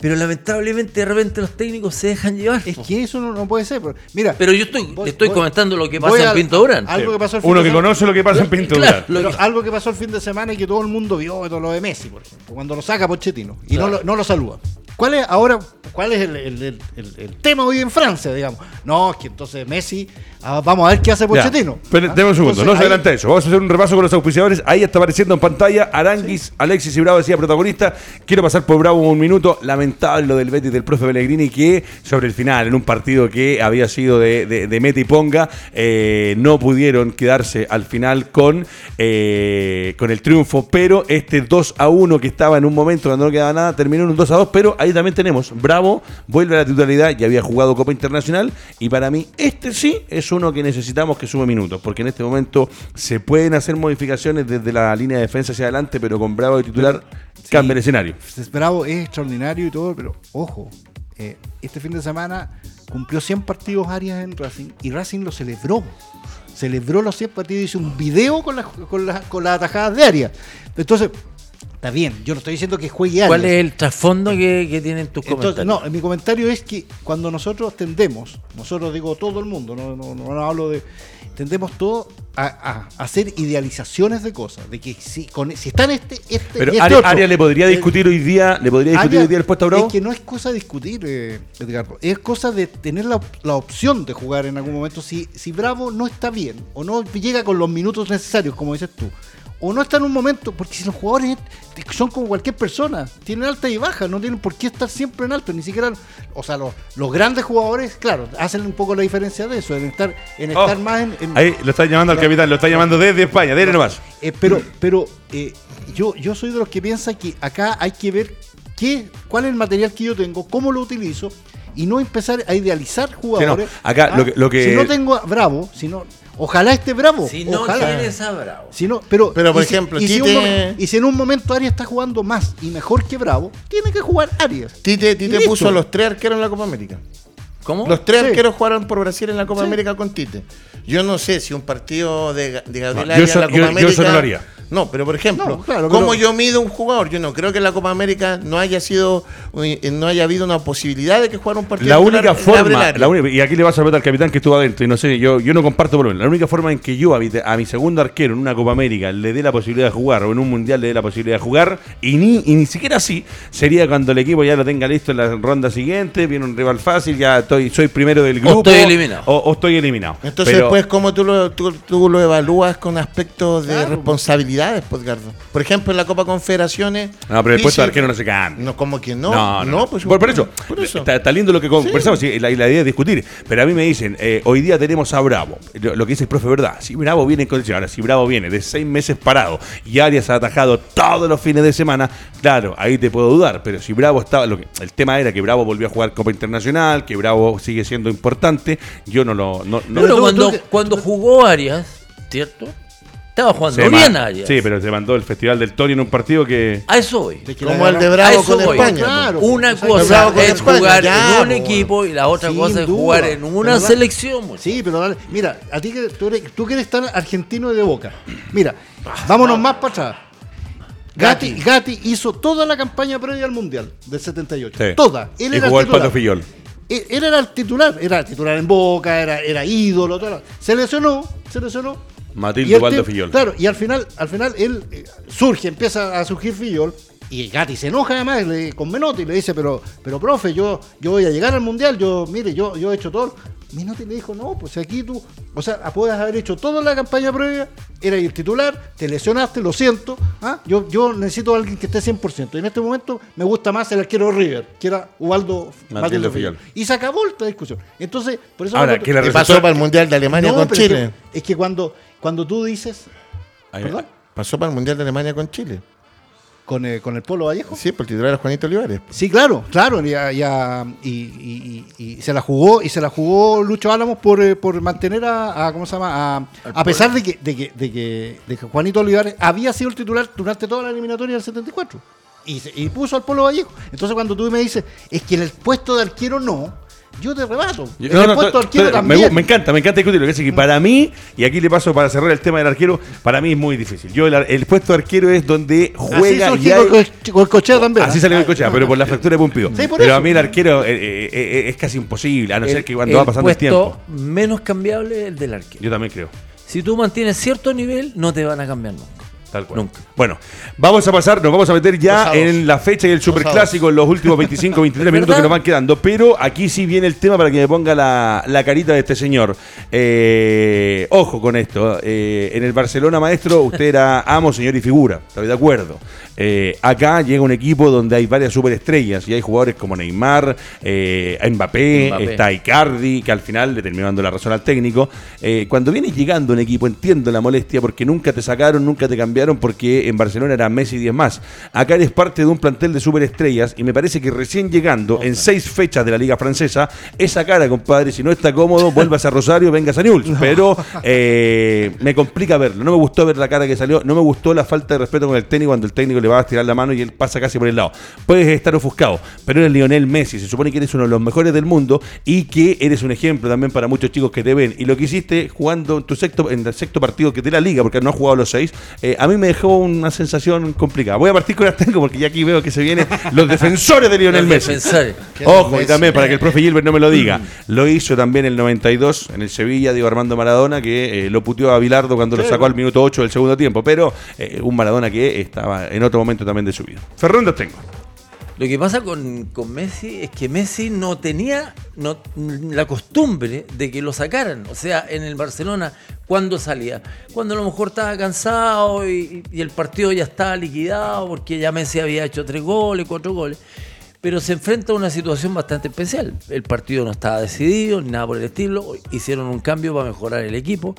Pero lamentablemente de repente los técnicos se dejan llevar. Es que eso no, no puede ser. pero- Mira, Pero yo estoy, voy- estoy voy- comentando lo que pasa en Pinto Durán. Algo que pasó el fin Uno de que semana. conoce lo que pasa en Pinto Claro, Durán. lo Pero que- algo que pasó el fin de semana y que todo el mundo vio todo lo de Messi, por ejemplo, cuando lo saca Pochettino y no, lo, no lo saluda. ¿Cuál es ahora, cuál es el, el- el- el- el tema hoy en Francia, digamos? No, es que entonces Messi, ah, vamos a ver qué hace Ya, Pochettino. pero ¿Ah? deme un segundo, Entonces, no se adelanta eso. Vamos a hacer un repaso con los auspiciadores. Ahí está apareciendo en pantalla Aranguis, Alexis y Bravo decía protagonista. Quiero pasar por Bravo un minuto. Lamentable lo del Betis del profe Pellegrini que sobre el final, en un partido que había sido de, de, de meta y ponga, eh, no pudieron quedarse al final con, eh, con el triunfo. Pero este 2 a 1 que estaba en un momento cuando no quedaba nada, terminó en un 2 a 2. Pero ahí también tenemos Bravo Bravo vuelve a la titularidad, ya había jugado Copa Internacional y para mí este sí es uno que necesitamos que sume minutos, porque en este momento se pueden hacer modificaciones desde la línea de defensa hacia adelante, pero con Bravo de titular cambia el escenario. Es Bravo es extraordinario y todo, pero ojo, eh, este fin de semana cumplió 100 partidos Arias en Racing y Racing lo celebró. Celebró los 100 partidos, hizo un video con las con las con las atajadas de Arias. Entonces, está bien, yo no estoy diciendo que juegue Arias. ¿Cuál es el trasfondo que, que tienen tus Entonces, comentarios? no, mi comentario es que cuando nosotros tendemos, nosotros digo todo el mundo, no, no, no, no hablo de. Tendemos todo a, a hacer idealizaciones de cosas. De que si, con, si está en este. este Pero este otro, Arias le podría eh, discutir hoy día, le podría discutir hoy día el puesto a Bravo. Es que no es cosa de discutir, eh, Edgardo. Es cosa de tener la, la opción de jugar en algún momento. Si, si Bravo no está bien o no llega con los minutos necesarios, como dices tú, o no está en un momento, porque si los jugadores son como cualquier persona, tienen alta y baja, no tienen por qué estar siempre en alto, ni siquiera, o sea, los, los grandes jugadores, claro, hacen un poco la diferencia de eso, en estar, en Oh, estar más en, en- Ahí lo está llamando al capitán, lo está llamando desde España, dele nomás. eh, pero pero eh, yo, yo soy de los que piensa que acá hay que ver qué, cuál es el material que yo tengo, cómo lo utilizo y no empezar a idealizar jugadores. Ah, acá lo que- lo que- Si no tengo a Bravo, si no, ojalá esté Bravo. Si no ojalá. tienes a Bravo. Si no, pero, Pero, por y si- ejemplo, y si, y si en un momento Arias está jugando más y mejor que Bravo, tiene que jugar Arias. Tite, Tite puso a los tres arqueros en la Copa América. ¿Cómo? Los tres Sí. arqueros jugaron por Brasil en la Copa Sí. América con Tite. Yo no sé si un partido de, de Gabriel No, yo eso- en la Copa yo- yo América. eso no lo haría. No, pero por ejemplo, No, claro, ¿cómo pero- yo mido un jugador? Yo no creo que en la Copa América no haya sido, eh, no haya habido una posibilidad de que jugara un partido. La única Gabriel forma, la única- y aquí le vas a meter al capitán que estuvo adentro, y no sé, yo, yo no comparto por lo menos. La única forma en que yo a mi, a mi segundo arquero en una Copa América le dé la posibilidad de jugar, o en un mundial le dé la posibilidad de jugar, y ni, y ni siquiera así, sería cuando el equipo ya lo tenga listo en la ronda siguiente, viene un rival fácil, ya estoy, soy primero del grupo. estoy eliminado. O, o estoy eliminado. Entonces, Pero- después, ¿cómo tú lo, tú, tú lo evalúas con aspectos de Claro. responsabilidades, pues, Edgardo? Por ejemplo, en la Copa Confederaciones. No, pero el puesto de arquero no se cambia. No, como que no. No, pues, por, por eso, por eso. Está, está lindo lo que conversamos, y la, y la idea es discutir. Pero a mí me dicen, eh, hoy día tenemos a Bravo. Lo, lo que dice el profe, ¿verdad? Si Bravo viene en condición, ahora si Bravo viene de seis meses parado y Arias ha atajado todos los fines de semana, claro, ahí te puedo dudar. Pero si Bravo estaba, lo que, el tema era que Bravo volvió a jugar Copa Internacional, que Bravo sigue siendo importante, yo no lo. No, no- Pero cuando, cuando jugó Arias, ¿cierto? Estaba jugando se bien Arias. Sí, pero se mandó el Festival del Tony en un partido que. A eso voy. Como el de Bravo eso con voy. España. Claro. Una cosa es España, jugar ya, en un po, equipo y la otra Sin cosa es duda. jugar en una Pero selección. Sí, pero dale. Mira, a ti que tú, eres, tú que eres tan argentino de boca. Mira, vámonos más para atrás. Gatti, Gatti hizo toda la campaña previa al Mundial del 78. Sí. Toda. Él y era jugó el el Pato. Fillol. Él, él era el titular, era el titular en Boca, era, era ídolo, todo. Se lesionó, se lesionó. Matildo Y el Baldo te- Fillol. Claro, y al final, al final él eh, surge, empieza a surgir Fillol. Y Gatti se enoja además le- con Menotti y le dice, pero, pero profe, yo, yo voy a llegar al mundial, yo, mire, yo, yo he hecho todo. Menotti le dijo, no, pues aquí tú, o sea, puedes haber hecho toda la campaña previa, era el titular, te lesionaste, lo siento, ¿ah? yo, yo necesito a alguien que esté 100%. Y en este momento me gusta más el arquero River, que era Ubaldo. Fillol. Y se acabó esta discusión. Entonces, por eso... Ahora, que la ¿Qué resultó- pasó para el Mundial de Alemania No, con pero es que- Chile? Es que, cuando, cuando tú dices, Ahí- ¿perdón? Pasó para el Mundial de Alemania con Chile. Con, el- con el Polo Vallejo. Sí, por el titular era Juanito Olivares. Sí, claro, claro, ya, ya- y, y- y- y se la jugó y se la jugó Lucho Álamos por, eh, por mantener a, a- ¿cómo se llama? A, a pesar de que, de que, de que, de que Juanito Olivares había sido el titular durante toda la eliminatoria del 74 y, se- y puso al Polo Vallejo. Entonces cuando tú me dices es que en el puesto de arquero no, yo te rebato. Yo- no, el no, puesto to- de arquero to- me, también. gu- me encanta, me encanta discutirlo. Que es que para mí, y aquí le paso para cerrar el tema del arquero, para mí es muy difícil. Yo el, puesto de arquero es donde juega Así y hay- con cocheo también. Así salió el cochea, pero por la fractura de Pumpido. Sí, pero eso. a mí el arquero eh, eh, eh, es casi imposible, a no ser que cuando va pasando el puesto tiempo. menos cambiable es el del arquero. Yo también creo. Si tú mantienes cierto nivel, no te van a cambiar nunca. Tal cual. Nunca. Bueno, vamos a pasar, nos vamos a meter ya en la fecha y el superclásico en los últimos 25, 23 (laughs) minutos que nos van quedando. Pero aquí sí viene el tema para que me ponga la, la carita de este señor. Eh, ojo con esto. eh, en el Barcelona, maestro, usted era amo, señor y figura. Estoy de acuerdo. Eh, acá llega un equipo donde hay varias superestrellas y hay jugadores como Neymar, Mbappé, Mbappé. está Icardi, que al final le terminó dando la razón al técnico. Cuando vienes llegando un equipo, entiendo la molestia porque nunca te sacaron, nunca te cambiaron quedaron porque en Barcelona era Messi y 10 más. Acá eres parte de un plantel de superestrellas y me parece que recién llegando en seis fechas de la Liga Francesa, esa cara, compadre, si no está cómodo, vuelvas a Rosario, vengas a Newell's. Pero eh, me complica verlo. No me gustó ver la cara que salió, no me gustó la falta de respeto con el técnico cuando el técnico le va a tirar la mano y él pasa casi por el lado. Puedes estar ofuscado, pero eres Lionel Messi, se supone que eres uno de los mejores del mundo y que eres un ejemplo también para muchos chicos que te ven. Y lo que hiciste jugando en tu sexto, en el sexto partido que de la liga, porque no has jugado los seis, eh, a mí me dejó una sensación complicada. Voy a partir con tengo porque ya aquí veo que se vienen los defensores de Lionel Messi. defensores. Ojo, y también para que el profe Gilbert no me lo diga, lo hizo también el 92 en el Sevilla, Diego Armando Maradona, que eh, lo puteó a Bilardo cuando lo sacó al minuto 8 del segundo tiempo, pero eh, un Maradona que estaba en otro momento también de su vida. Fernando tengo. Lo que pasa con, Messi es que Messi no tenía la costumbre de que lo sacaran. O sea, en el Barcelona, cuando salía? Cuando a lo mejor estaba cansado y, el partido ya estaba liquidado porque ya Messi había hecho tres goles, cuatro goles. Pero se enfrenta a una situación bastante especial. El partido no estaba decidido, nada por el estilo. Hicieron un cambio para mejorar el equipo.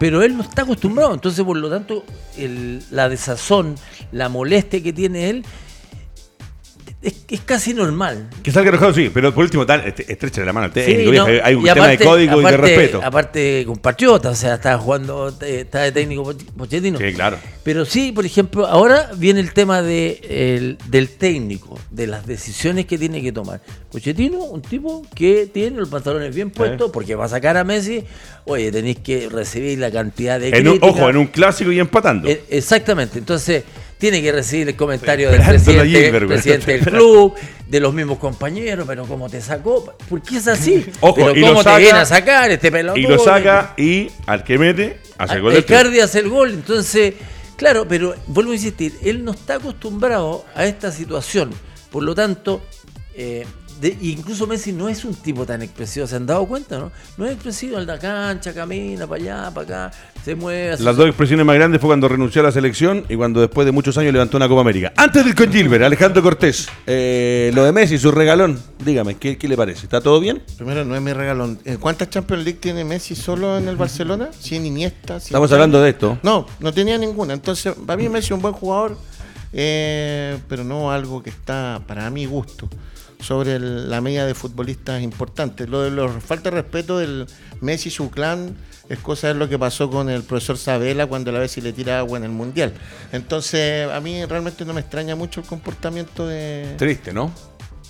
Pero él no está acostumbrado. Entonces, por lo tanto, la desazón, la molestia que tiene él es, es casi normal. Que salga enojado, sí, pero por último, tal, est- estrechale la mano al Sí, técnico. no, Hay un y tema aparte- de código y de respeto. Aparte con Patriota, o sea, estaba jugando, eh, estaba de técnico Poch- Pochettino. Sí, claro. Pero sí, por ejemplo, ahora viene el tema de, el- del técnico, de las decisiones que tiene que tomar. Pochettino, un tipo que tiene los pantalones bien puestos, porque va a sacar a Messi, oye, tenéis que recibir la cantidad de En un- ojo, en un clásico y empatando. Eh, Exactamente, entonces tiene que recibir el comentario del presidente, pero- presidente del club, de los mismos compañeros, pero cómo te sacó, ¿por qué es así? Ojo, pero y lo cómo saca- te viene a sacar este pelotudo. y lo saca y al que mete, hace el gol El Cardi hace el gol, entonces, claro, pero vuelvo a insistir, él no está acostumbrado a esta situación, por lo tanto, eh, de- incluso Messi no es un tipo tan expresivo, ¿se han dado cuenta, no? No es expresivo, en la cancha, camina para allá, para acá, se mueve. Las dos expresiones más grandes fue cuando renunció a la selección y cuando después de muchos años levantó una Copa América. Antes del con Gilbert, Alejandro Cortés, eh, lo de Messi, su regalón, dígame, ¿qué, qué le parece? ¿Está todo bien? Primero, no es mi regalón. Eh, ¿Cuántas Champions League tiene Messi solo en el Barcelona? 100 Iniesta. 100 Estamos hablando de esto. No, no tenía ninguna. Entonces, para mí Messi es un buen jugador, eh, pero no algo que está, para mi gusto, sobre el- la media de futbolistas importantes. Lo de los falta de respeto del Messi y su clan es cosa de lo que pasó con el profesor Sabela cuando la vez le tira agua en el Mundial. Entonces, a mí realmente no me extraña mucho el comportamiento de... Triste, ¿no?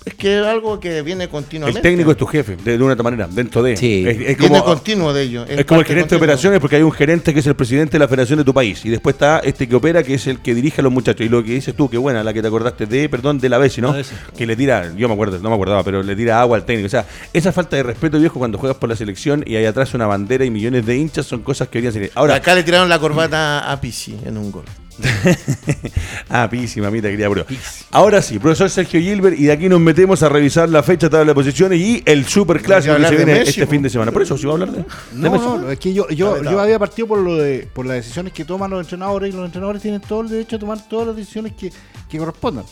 Es que es algo que viene continuamente. El técnico es tu jefe, de, de una manera, dentro de. Sí. Es, es Viene como, continuo de ello. es como el gerente de operaciones porque hay un gerente que es el presidente de la federación de tu país y después está este que opera que es el que dirige a los muchachos. Y lo que dices tú, que buena, la que te acordaste de, perdón, de la Bessi, ¿no? La. Que le tira, yo me acuerdo, no me acordaba, pero le tira agua al técnico. O sea, esa falta de respeto, viejo, cuando juegas por la selección y hay atrás una bandera y millones de hinchas son cosas que deberían ser. Ahora, Acá le tiraron la corbata a Pisi en un gol. (laughs) ah, pisi, mamita, quería prueba. Ahora sí, profesor Sergio Gilbert, y de aquí nos metemos a revisar la fecha, tabla de posiciones y el super clásico que se viene Messi, este fin de semana. Por eso, si va a hablar de. de No, Messi. no, es que yo, yo, había partido por lo de por las decisiones que toman los entrenadores y los entrenadores tienen todo el derecho a tomar todas las decisiones que, que correspondan.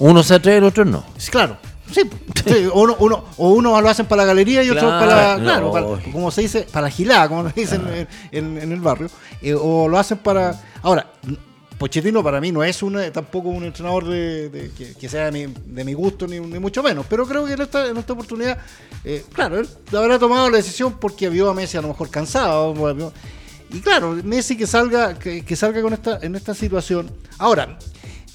Uno se atreve, el otro no. Sí, claro. Sí, sí, uno, uno, o uno lo hacen para la galería y otro Claro, para, no. claro, para- como se dice, para la gilada, como lo dicen en, en- en el barrio, eh, o lo hacen para... Ahora, Pochettino para mí no es un, tampoco un entrenador de, que, que sea ni- de mi gusto, ni, mucho menos, pero creo que en esta, oportunidad, eh, claro, él habrá tomado la decisión porque vio a Messi a lo mejor cansado, y claro, Messi que salga, que salga con esta, en esta situación. Ahora,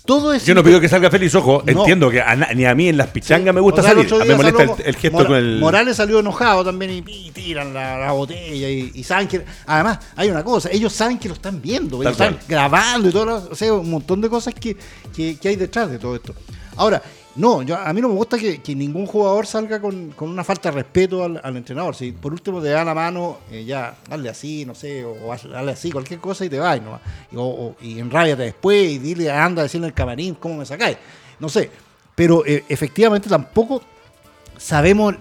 todo es... Yo no pido que salga feliz, ojo, No. entiendo que a ni a mí en las pichangas me gusta o sea, el salir. A mí me molesta el, gesto con el. Morales salió enojado también y, y tiran la, la botella y, y saben que. Además, hay una cosa, ellos saben que lo están viendo, ellos están grabando y todo, lo- o sea, un montón de cosas que, que- que hay detrás de todo esto. Ahora, no, yo, a mí no me gusta que, ningún jugador salga con, una falta de respeto al, entrenador. Si por último te da la mano, eh, ya, dale así, no sé, o dale así, cualquier cosa y te vas. ¿no? Y, o- o- y enrábiate después y dile, anda a decirle al camarín cómo me sacáis. No sé. Pero eh, efectivamente tampoco sabemos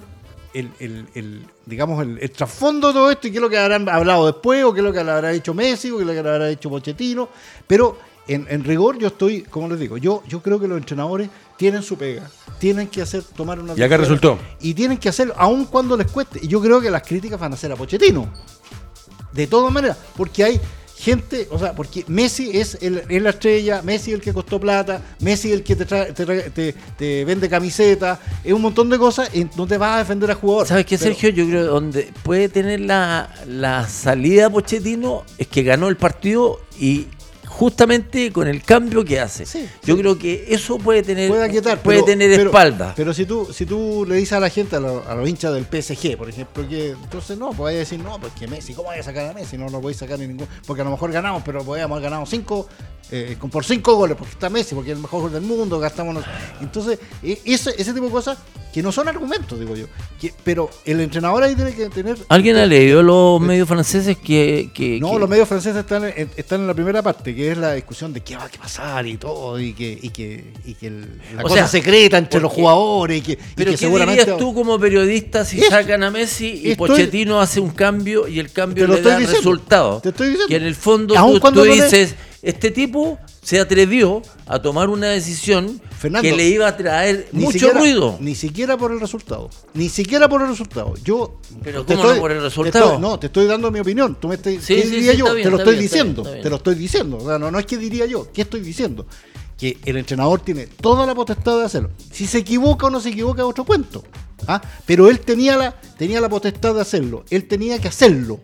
el, digamos el trasfondo de todo esto y qué es lo que habrán hablado después o qué es lo que le habrá dicho Messi o qué es lo que le habrá dicho Pochettino pero en, en rigor yo estoy como les digo yo yo creo que los entrenadores tienen su pega tienen que hacer tomar una Y acá resultó. y tienen que hacerlo aun cuando les cueste y yo creo que las críticas van a ser a Pochettino de todas maneras porque hay gente, o sea, porque Messi es, el, es la estrella, Messi es el que costó plata, Messi es el que te, trae- te, trae- te- te vende camiseta, es un montón de cosas y no te vas a defender a jugador. ¿Sabes qué, Pero- Sergio? Yo creo que donde puede tener la, la salida Pochettino es que ganó el partido y justamente con el cambio que hace. Sí, Yo sí. creo que eso puede tener, puede aquietar, puede pero- tener pero- espalda. Pero si tú, si tú le dices a la gente, a, lo- a los hinchas del PSG, por ejemplo, que entonces no, pues vaya a decir, no, pues que Messi, ¿cómo vaya a sacar a Messi? No lo voy a sacar ni ningún. Porque a lo mejor ganamos, pero podríamos haber ganado cinco, eh, con- por cinco goles, porque está Messi, porque es el mejor jugador del mundo, gastamos. Entonces, e- ese, ese tipo de cosas que no son argumentos, digo yo. Que- pero el entrenador ahí tiene que tener. ¿Alguien ha leído los medios franceses que... que- No, que- los medios franceses están en, están en la primera parte, que es la discusión de qué va a pasar y todo, y que, y que, y que el- la O cosa sea, secreta entre los jugadores, y que, y Pero que ¿qué seguramente. dirías tú como periodista si Esto- sacan a Messi y Pochettino hace un cambio y el cambio le da diciendo, resultado? te estoy diciendo. Que en el fondo tú, tú le- dices, este tipo se atrevió a tomar una decisión Fernando, que le iba a traer mucho siquiera- ruido. Ni siquiera por el resultado. Ni siquiera por el resultado. Yo. Pero te ¿cómo no por el resultado? estoy- no, te estoy dando mi opinión. Tú me estás, Sí, ¿Qué sí, diría sí, yo? bien, te lo estoy bien, está bien, diciendo. está. Te lo estoy diciendo. O sea, no, no es que diría yo. ¿Qué estoy diciendo? Que el entrenador tiene toda la potestad de hacerlo. Si se equivoca o no se equivoca es otro cuento. ¿ah? Pero él tenía la, tenía la potestad de hacerlo. Él tenía que hacerlo.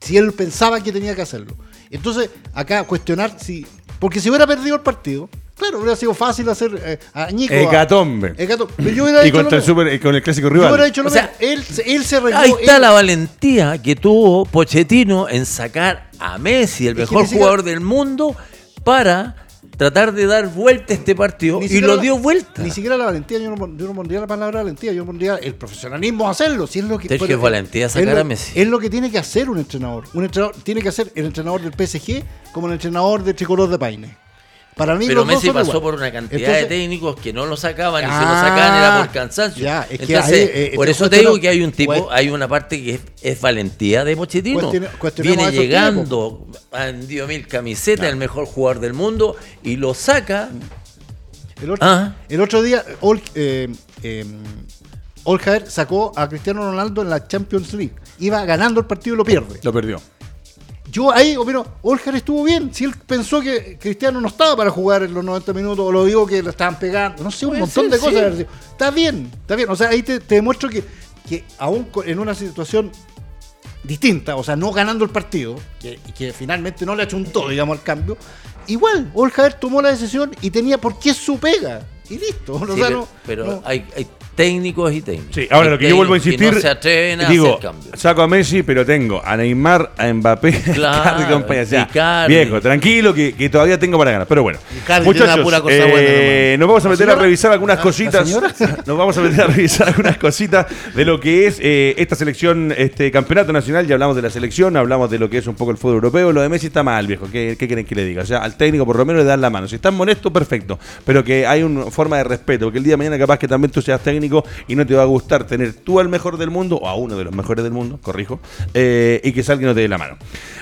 Si él pensaba que tenía que hacerlo. Entonces, acá cuestionar si. Porque si hubiera perdido el partido, claro, hubiera sido fácil hacer eh, a Ñico. a- Hecatombe. Hecatombe. Pero yo hubiera Y hecho contra lo el, super, eh, con el clásico Yo hubiera rival. hecho lo O sea. Él, se- él se arregló. Ahí está él- la valentía que tuvo Pochettino en sacar a Messi, el mejor jugador del mundo, para tratar de dar vuelta a este partido ni y lo dio vuelta. Ni siquiera la valentía, yo no, yo no pondría la palabra valentía, yo pondría el profesionalismo a hacerlo. Si es lo que, pero- es valentía sacar es lo- a Messi. Es lo que tiene que hacer un entrenador. Un entrenador tiene que hacer el entrenador del PSG como el entrenador de Tricolor de Paine. Para mí Pero Messi pasó igual. por una cantidad Entonces, de técnicos que no lo sacaban y si lo Ah, sacaban era por cansancio. ya, es que Entonces, ahí, eh, por eso te digo que hay un tipo, cuest- hay una parte que es, es valentía de Pochettino. Viene llegando, ha vendido mil camisetas, el mejor jugador del mundo y lo saca. El otro, Ah. el otro día, Ol, eh, eh, Oljaer sacó a Cristiano Ronaldo en la Champions League. Iba ganando el partido y lo pierde. Lo perdió. Yo ahí opino, Oljar estuvo bien. Si él pensó que Cristiano no estaba para jugar en los 90 minutos, o lo digo que lo estaban pegando, no sé, un montón ser, de cosas. sí. Está bien, está bien. O sea, ahí te, te demuestro que, que aún en una situación distinta, o sea, no ganando el partido, que, que finalmente no le achuntó, (laughs) digamos, al cambio, igual, Oljar tomó la decisión y tenía, porque es su pega. Y listo. (laughs) O sea, pero no- pero no- hay, hay técnicos y técnicos. Sí, ahora lo que yo vuelvo a insistir, que no se atreven a digo, hacer saco a Messi, pero tengo a Neymar, a Mbappé, (laughs) Claro, y compañía. O sea, viejo, tranquilo, que, que todavía tengo para ganar. Pero bueno, Icardi una pura cosa buena eh, nos vamos a meter a revisar algunas ¿La- cositas. la? (laughs) Nos vamos a meter a revisar algunas cositas de lo que es eh, esta selección, este campeonato nacional. Ya hablamos de la selección, hablamos de lo que es un poco el fútbol europeo. Lo de Messi está mal, viejo. ¿Qué, qué quieren que le diga? O sea, al técnico por lo menos le dan la mano. Si están molestos, perfecto. Pero que hay una forma de respeto. Porque el día de mañana capaz que también tú seas técnico y no te va a gustar tener tú al mejor del mundo, o a uno de los mejores del mundo, corrijo, eh, y que salga y no te dé la mano.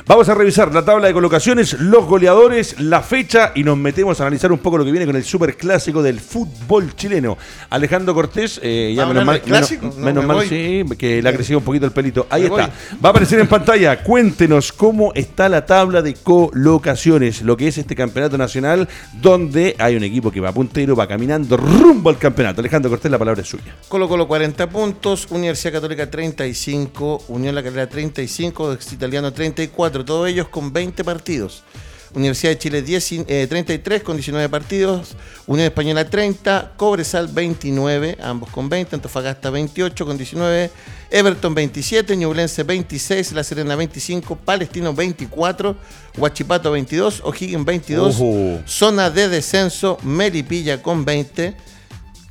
Vamos a revisar la tabla de colocaciones, los goleadores, la fecha y nos metemos a analizar un poco lo que viene con el super clásico del fútbol chileno. Alejandro Cortés, eh, ya ¿Vamos menos mal, clásico? menos, No, menos me mal voy. sí, que le ha crecido un poquito el pelito. Ahí Me está. voy. Va a aparecer en pantalla. Cuéntenos cómo está la tabla de colocaciones, lo que es este campeonato nacional, donde hay un equipo que va puntero, va caminando rumbo al campeonato. Alejandro Cortés, la palabra es suya. Colo Colo 40 puntos, Universidad Católica 35, Unión La Calera 35, Ex Italiano 34, todos ellos con 20 partidos. Universidad de Chile 10, eh, 33 con 19 partidos, Unión Española 30, Cobresal 29, ambos con 20, Antofagasta 28 con 19, Everton 27, Ñublense 26, La Serena 25, Palestino 24, Huachipato 22, O'Higgins 22, Ojo. zona de descenso, Melipilla con 20,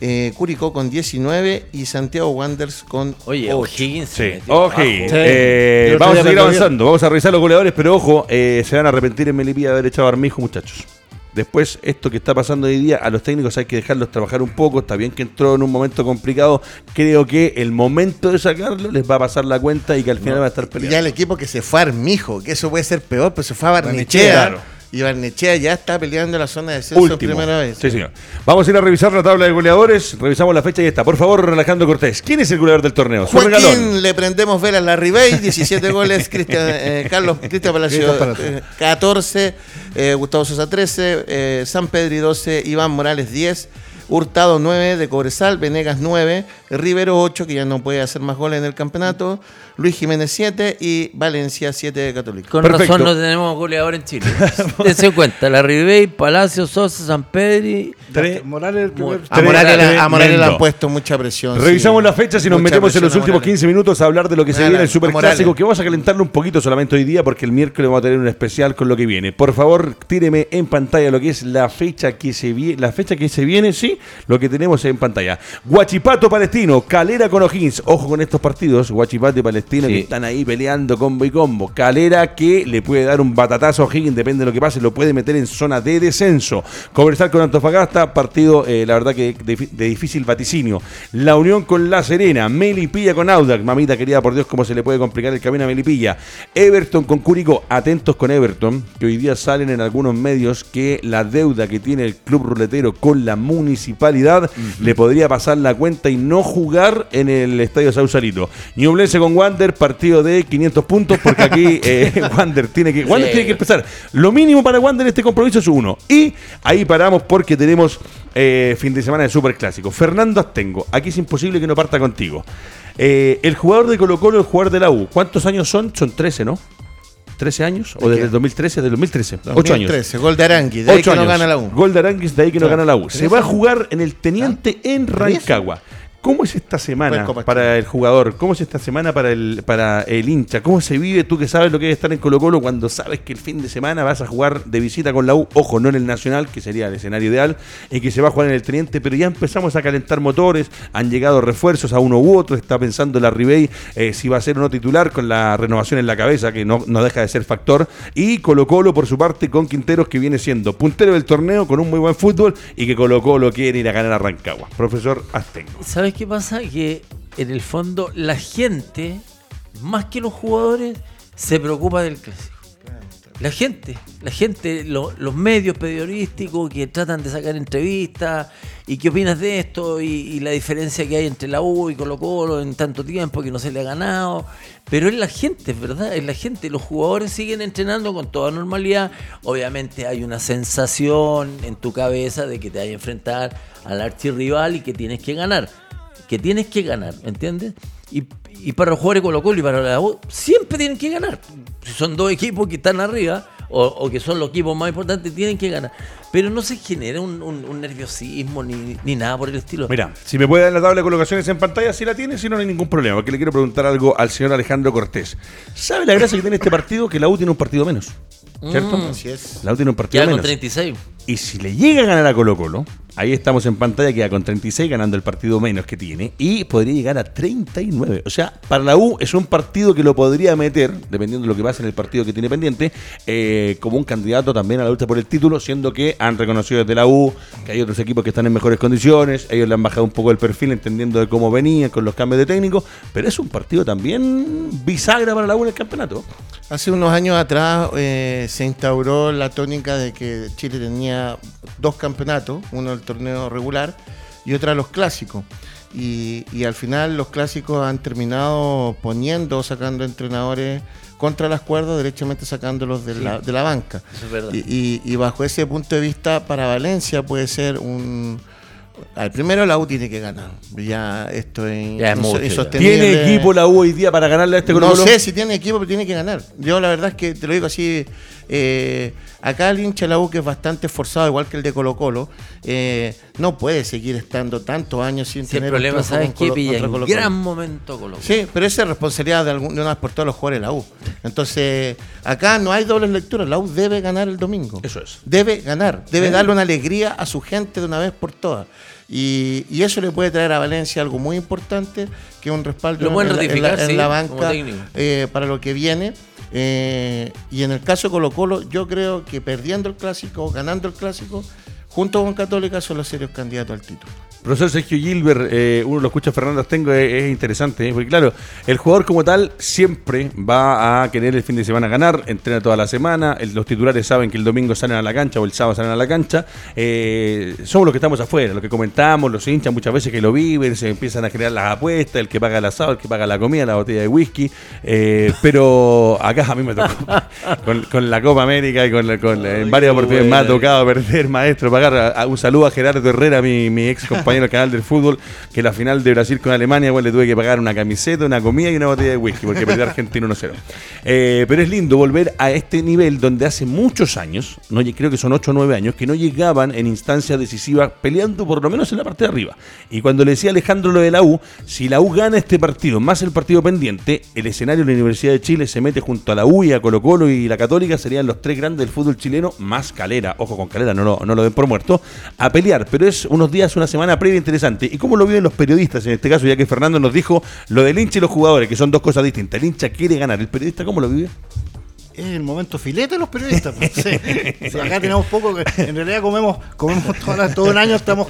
eh, Curicó con 19 y Santiago Wanderers con Oye, 8. O'Higgins se Sí, abajo. Eh, vamos a seguir avanzando, vamos a revisar los goleadores, pero ojo, eh, se van a arrepentir en Melipilla de haber echado a Armijo, muchachos. Después, esto que está pasando hoy día, a los técnicos hay que dejarlos trabajar un poco. Está bien que entró en un momento complicado. Creo que el momento de sacarlo les va a pasar la cuenta y que al final va a estar Y peleando. ya el equipo que se fue a Armijo, que eso puede ser peor, pero se fue a Barnechea, Barnechea. claro. Y Barnechea ya está peleando la zona de descenso Último. primera vez. Sí, señor. Vamos a ir a revisar la tabla de goleadores. Revisamos la fecha y está. Por favor, Alejandro Cortés. ¿Quién es el goleador del torneo? Joaquín, le prendemos velas la Ribey, 17 (laughs) goles, Cristian, eh, Carlos Cristian Palacio, Cristian Palacio. eh, 14, eh, Gustavo Sosa 13, eh, San Pedri 12, Iván Morales 10, Hurtado 9 de Cobresal, Venegas 9, Rivero 8, que ya no puede hacer más goles en el campeonato, Luis Jiménez 7 y Valencia 7 de Católica. Con Perfecto. razón no tenemos goleador en Chile. (laughs) Dense cuenta, la Ribey, Palacio, Sosa, San Pedri. Tres. Morales el primer. A Morales, le- a Morales le han puesto mucha presión. Revisamos sí. las fechas y nos Mucha metemos en los últimos Morales. 15 minutos a hablar de lo que se viene el a Superclásico, que vamos a calentarlo un poquito solamente hoy día porque el miércoles vamos a tener un especial con lo que viene. Por favor, tíreme en pantalla lo que es la fecha que se viene, la fecha que se viene, sí, lo que tenemos en pantalla. Guachipato Palestino, Calera con O'Higgins. Ojo con estos partidos, Guachipato y Palestino Sí. que están ahí peleando combo y combo. Calera que le puede dar un batatazo a O'Higgins, depende de lo que pase, lo puede meter en zona de descenso. Conversar con Antofagasta, partido, eh, la verdad que de, de difícil vaticinio. La Unión con La Serena, Melipilla con Audax, mamita querida por Dios, cómo se le puede complicar el camino a Melipilla. Everton con Curicó, atentos con Everton, que hoy día salen en algunos medios que la deuda que tiene el club ruletero con la municipalidad le podría pasar la cuenta y no jugar en el estadio Sausalito. Ñublense con Wander, partido de 500 puntos, porque aquí (laughs) eh, Wander tiene que Wander Sí. tiene que empezar. Lo mínimo para Wander en este compromiso es uno. Y ahí paramos porque tenemos eh, fin de semana de Super Clásico. Fernando Astengo, aquí es imposible que no parta contigo. Eh, el jugador de Colo Colo, el jugador de la U, ¿cuántos años son? Son 13, ¿no? ¿13 años? ¿O ¿De desde el 2013? Desde el 2013. 8 años. 2013, gol de Arangui, de ahí Ocho que no años. gana la U. Gol de Aranguis, de ahí que no Claro. gana la U. Se va a jugar en el Teniente en Tres Rancagua. ¿Cómo es esta semana Copa para el jugador? ¿Cómo es esta semana para el, para el hincha? ¿Cómo se vive tú que sabes lo que es estar en Colo Colo cuando sabes que el fin de semana vas a jugar de visita con la U? Ojo, no en el Nacional, que sería el escenario ideal, y que se va a jugar en el Teniente, pero ya empezamos a calentar motores, han llegado refuerzos a uno u otro, está pensando la Ribey eh, si va a ser o no titular con la renovación en la cabeza, que no, no deja de ser factor, y Colo Colo por su parte con Quinteros, que viene siendo puntero del torneo con un muy buen fútbol y que Colo Colo quiere ir a ganar a Rancagua. Profesor Astengo. ¿Sabes qué pasa? Que en el fondo la gente, más que los jugadores, se preocupa del clásico. La gente, la gente, lo- los medios periodísticos que tratan de sacar entrevistas y qué opinas de esto y, y la diferencia que hay entre la U y Colo Colo en tanto tiempo que no se le ha ganado. Pero es la gente, verdad, es la gente. Los jugadores siguen entrenando con toda normalidad. Obviamente hay una sensación en tu cabeza de que te vas a enfrentar al archirrival y que tienes que ganar. Que tienes que ganar, ¿entiendes? Y, y para los jugadores de Colo Colo y para la U, siempre tienen que ganar. Si son dos equipos que están arriba, o, o que son los equipos más importantes, tienen que ganar. Pero no se genera un, un- un nerviosismo ni, ni nada por el estilo. Mira, si me puede dar la tabla de colocaciones en pantalla, si la tiene, si no, no hay ningún problema. Porque le quiero preguntar algo al señor Alejandro Cortés. ¿Sabe la gracia que tiene este partido? Que la U tiene un partido menos. ¿Cierto? Mm. Así es. La U tiene un partido ya con menos. 36. Y si le llega a ganar a Colo Colo, ahí estamos en pantalla, queda con 36 ganando el partido menos que tiene y podría llegar a 39. O sea, para la U es un partido que lo podría meter, dependiendo de lo que pase en el partido que tiene pendiente, eh, como un candidato también a la lucha por el título, siendo que han reconocido desde la U que hay otros equipos que están en mejores condiciones, ellos le han bajado un poco el perfil entendiendo de cómo venían con los cambios de técnico, pero es un partido también bisagra para la U en el campeonato. Hace unos años atrás eh, se instauró la tónica de que Chile tenía dos campeonatos, uno el torneo regular y otro los clásicos. Y, y al final los clásicos han terminado poniendo, sacando entrenadores contra las cuerdas, derechamente sacándolos de, la, de la banca. Eso es verdad. Y, y- y bajo ese punto de vista, para Valencia puede ser un... Al primero la U tiene que ganar. Ya esto es, Ya es mucho, insostenible. ¿Tiene equipo la U hoy día para ganarle a este Colo No Colo? sé si tiene equipo, pero tiene que ganar. Yo la verdad es que te lo digo así. eh, acá el hincha de la U, que es bastante esforzado, igual que el de Colo Colo, eh, no puede seguir estando tantos años sin Si el tener un problema, ¿sabes qué? Pilla Colo-Colo. gran momento Colo Colo. Sí, pero esa es responsabilidad de, algún, de una vez por todos los jugadores de la U. Entonces, acá no hay dobles lecturas. La U debe ganar el domingo. Eso es. Debe ganar, debe Sí. darle una alegría a su gente de una vez por todas. Y, y eso le puede traer a Valencia algo muy importante, que es un respaldo en, la- en la, ratificar, en sí, la como banca eh, para lo que viene. Eh, y en el caso de Colo Colo, yo creo que perdiendo el clásico ganando el clásico, junto con Católica son los serios candidatos al título. Profesor Sergio Gilbert, eh, uno lo escucha Fernando Astengo, es, es interesante, ¿eh? porque claro, el jugador como tal siempre va a querer el fin de semana ganar, entrena toda la semana, el- los titulares saben que el domingo salen a la cancha o el sábado salen a la cancha, eh, somos los que estamos afuera, los que comentamos, los hinchas muchas veces que lo viven, se empiezan a crear las apuestas, el que paga el asado, el que paga la comida, la botella de whisky, eh, pero acá a mí me tocó, (laughs) con, con la Copa América y con, en varias oportunidades me ha tocado perder, maestro, pagar un saludo a Gerardo Herrera, mi, mi ex compañero del canal del fútbol, que la final de Brasil con Alemania, bueno, le tuve que pagar una camiseta, una comida y una botella de whisky, porque perdió Argentina 1-0. Eh, pero es lindo volver a este nivel donde hace muchos años, no, creo que son 8 o 9 años, que no llegaban en instancias decisivas peleando por lo menos en la parte de arriba. Y cuando le decía Alejandro lo de la U, si la U gana este partido más el partido pendiente, el escenario de la Universidad de Chile se mete junto a la U y a Colo Colo y la Católica, serían los tres grandes del fútbol chileno, más Calera, ojo con Calera, no lo, no lo por muerto, a pelear. Pero es unos días, una semana previa interesante. ¿Y cómo lo viven los periodistas en este caso, ya que Fernando nos dijo lo del hincha y los jugadores, que son dos cosas distintas? El hincha quiere ganar, ¿el periodista cómo lo vive? Es el momento filete de los periodistas. pues, sí. Sí, acá tenemos poco, que- en realidad comemos, comemos toda todo el año estamos,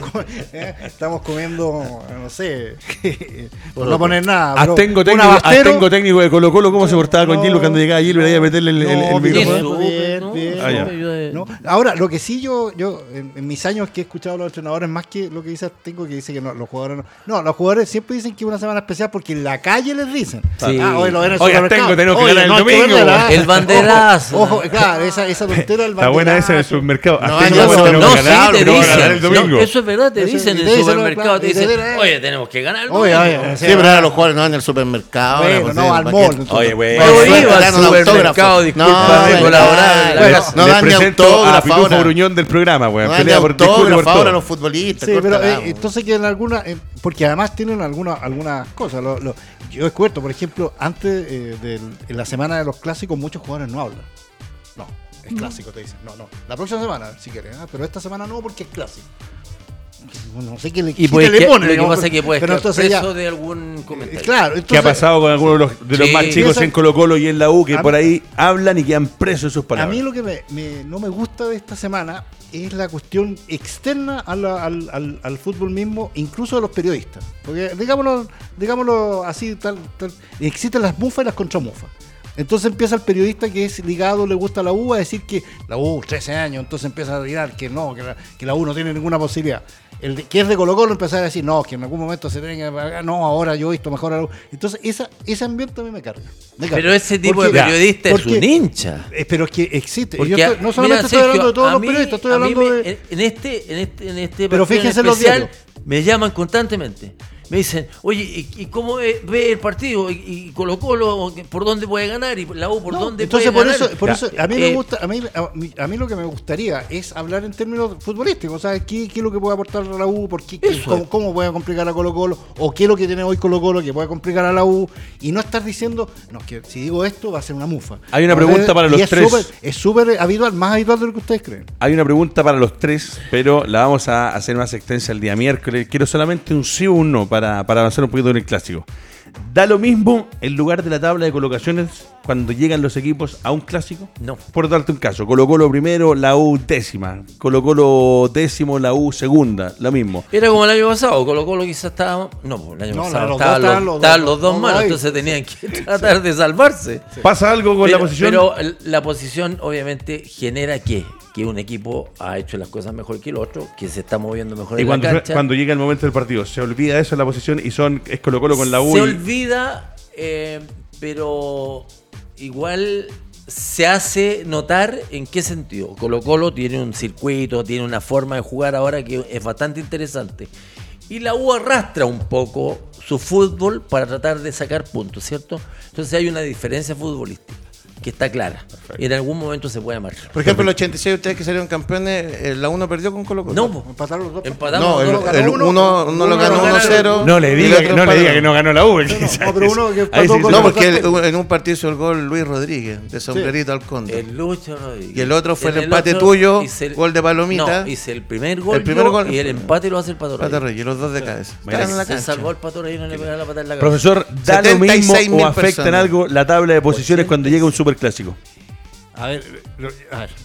eh, estamos comiendo, no sé, (laughs) por no poner nada. pero Astengo un técnico, Astengo técnico de Colo Colo, ¿cómo se portaba con No. Gilbert cuando llegaba Gilbert ahí a meterle el, el- el bien, micrófono? bien, bien. Ah. No, Ahora, lo que sí yo, yo en, en mis años que he escuchado a los entrenadores, más que lo que dice tengo que dice que no, los jugadores no. No, los jugadores siempre dicen que es una semana especial porque en la calle les dicen. Sí. Ah, hoy lo ven en el Oiga, supermercado. Tengo, tenemos que Oye, ganar el no hay que domingo, verla, güey. ¿Ah? El banderazo. Ojo, ojo, claro, esa, esa tontera del Está buena esa en el banderazo. supermercado. No, ya, tenemos bueno, No, que sí, ganar, te ganar el dicen. domingo. No, eso es verdad, te Eso- dicen en el dicen, supermercado. Te dicen, dicen, oye, tenemos que ganar Oye, domingo". oye, Sí, pero ahora los jugadores no van al supermercado. Bueno, pues, no, sí, al ¿para mall. Oye, güey. Yo Bueno, iba le al supermercado, No, colaborar. no, Bueno, no dan ni presento autógrafo a Pitufo. Gruñón del programa. No ni Pelea por autógrafo ahora los futbolistas. Sí, pero eh, entonces que en alguna, eh, porque además tienen alguna, algunas cosas. Yo he descubierto, por ejemplo, antes eh, del- en la semana de los clásicos muchos jugadores no hablan. No, es clásico, te dicen. No, no. La próxima semana, si quieres, ¿ah? pero esta semana no porque es clásico. No sé qué le, Y pues le pone. lo que pasa es que quedar entonces ya- de algún eh, comentario. Claro, ¿Qué ha entonces, pasado con algunos de los, de los Sí. más chicos en Colo Colo y en la U que A por mí- ahí hablan y quedan presos en sus A palabras? mí lo que me- me- no me gusta de esta semana es la cuestión externa a la- al, al- al fútbol mismo, incluso de los periodistas. Porque digámoslo, digámoslo así, tal, tal, existen las mufas y las contramufas. Entonces empieza el periodista que es ligado, le gusta la U, a decir que la U, 13 años, entonces empieza a tirar que no, que la, que la U no tiene ninguna posibilidad. El de- que es de Colo Colo empezar a decir, no, que en algún momento se tiene que pagar, no, ahora yo he visto mejor a la U. Entonces esa, ese ambiente a mí me carga. me carga. Pero ese tipo Porque- de periodista es un hincha. eh, pero es que existe. Porque, Yo estoy- no solamente mira, estoy Sergio, hablando de todos los periodistas, estoy hablando me- de. En, este, en este, en este Pero en fíjense en los especial, diarios. me llaman constantemente. Me dicen, oye, ¿y, y cómo ve, ve el partido? ¿Y, y Colo Colo por dónde puede ganar? ¿Y la U por No, dónde entonces puede por ganar? eso, por Ya. eso a mí me Eh, gusta, a mí, a mí, a mí lo que me gustaría es hablar en términos futbolísticos, o sea, qué, qué es lo que puede aportar a la U, por qué, qué- cómo, cómo puede complicar a Colo Colo, o qué es lo que tiene hoy Colo Colo que puede complicar a la U, y no estar diciendo, no, que si digo esto va a ser una mufa. Hay una pregunta para y los es tres. súper- Es súper habitual, más habitual de lo que ustedes creen. Hay una pregunta para los tres, pero la vamos a hacer más extensa el día miércoles. Quiero solamente un sí o un no para, para avanzar un poquito en el clásico. ¿Da lo mismo el lugar de la tabla de colocaciones cuando llegan los equipos a un clásico? No. Por darte un caso, Colo Colo primero, la U décima. Colo Colo décimo, la U segunda, lo mismo. Era como el año pasado, Colo Colo quizás estaba... No, el año No, pasado los dos estaban, los, los estaban dos- los dos los malos, entonces tenían que tratar de salvarse. ¿Pasa algo con la Pero, posición? pero la posición obviamente genera que, que un equipo ha hecho las cosas mejor que el otro, que se está moviendo mejor y en cuando, la cancha. cuando llega el momento del partido, ¿se olvida eso en la posición y son es Colo Colo con la U? Se y- olvida, eh, pero igual se hace notar en qué sentido. Colo Colo tiene un circuito, tiene una forma de jugar ahora que es bastante interesante. Y la U arrastra un poco su fútbol para tratar de sacar puntos, ¿cierto? Entonces hay una diferencia futbolística que está clara. Y en algún momento se puede marcar. Por ejemplo, el 86 ustedes que salieron campeones, eh, la 1 perdió con Colo Colo. No, po. Empataron los dos. empatamos. No, el, el uno, uno, uno lo ganó lo ganaron. 1-0. No le y diga, que, no le diga que no ganó la U. no, pero uno que Ahí empató sí con- No, porque el- en un partido hizo el gol Luis Rodríguez, de sombrerito al conde. El Lucho Rodríguez. Y el otro fue En el empate otro tuyo, el- gol de Palomita. No, hice el primer gol, El primer yo, gol- y el empate lo hace el Pato Reyes. Reyes, los dos de cabeza. Se cancha. salvó el Pato Reyes y no le pegaba la pata en la cabeza. Profesor, ¿da lo mismo 76.000 o afecta en algo la tabla de posiciones cuando llega un superclásico? A ver,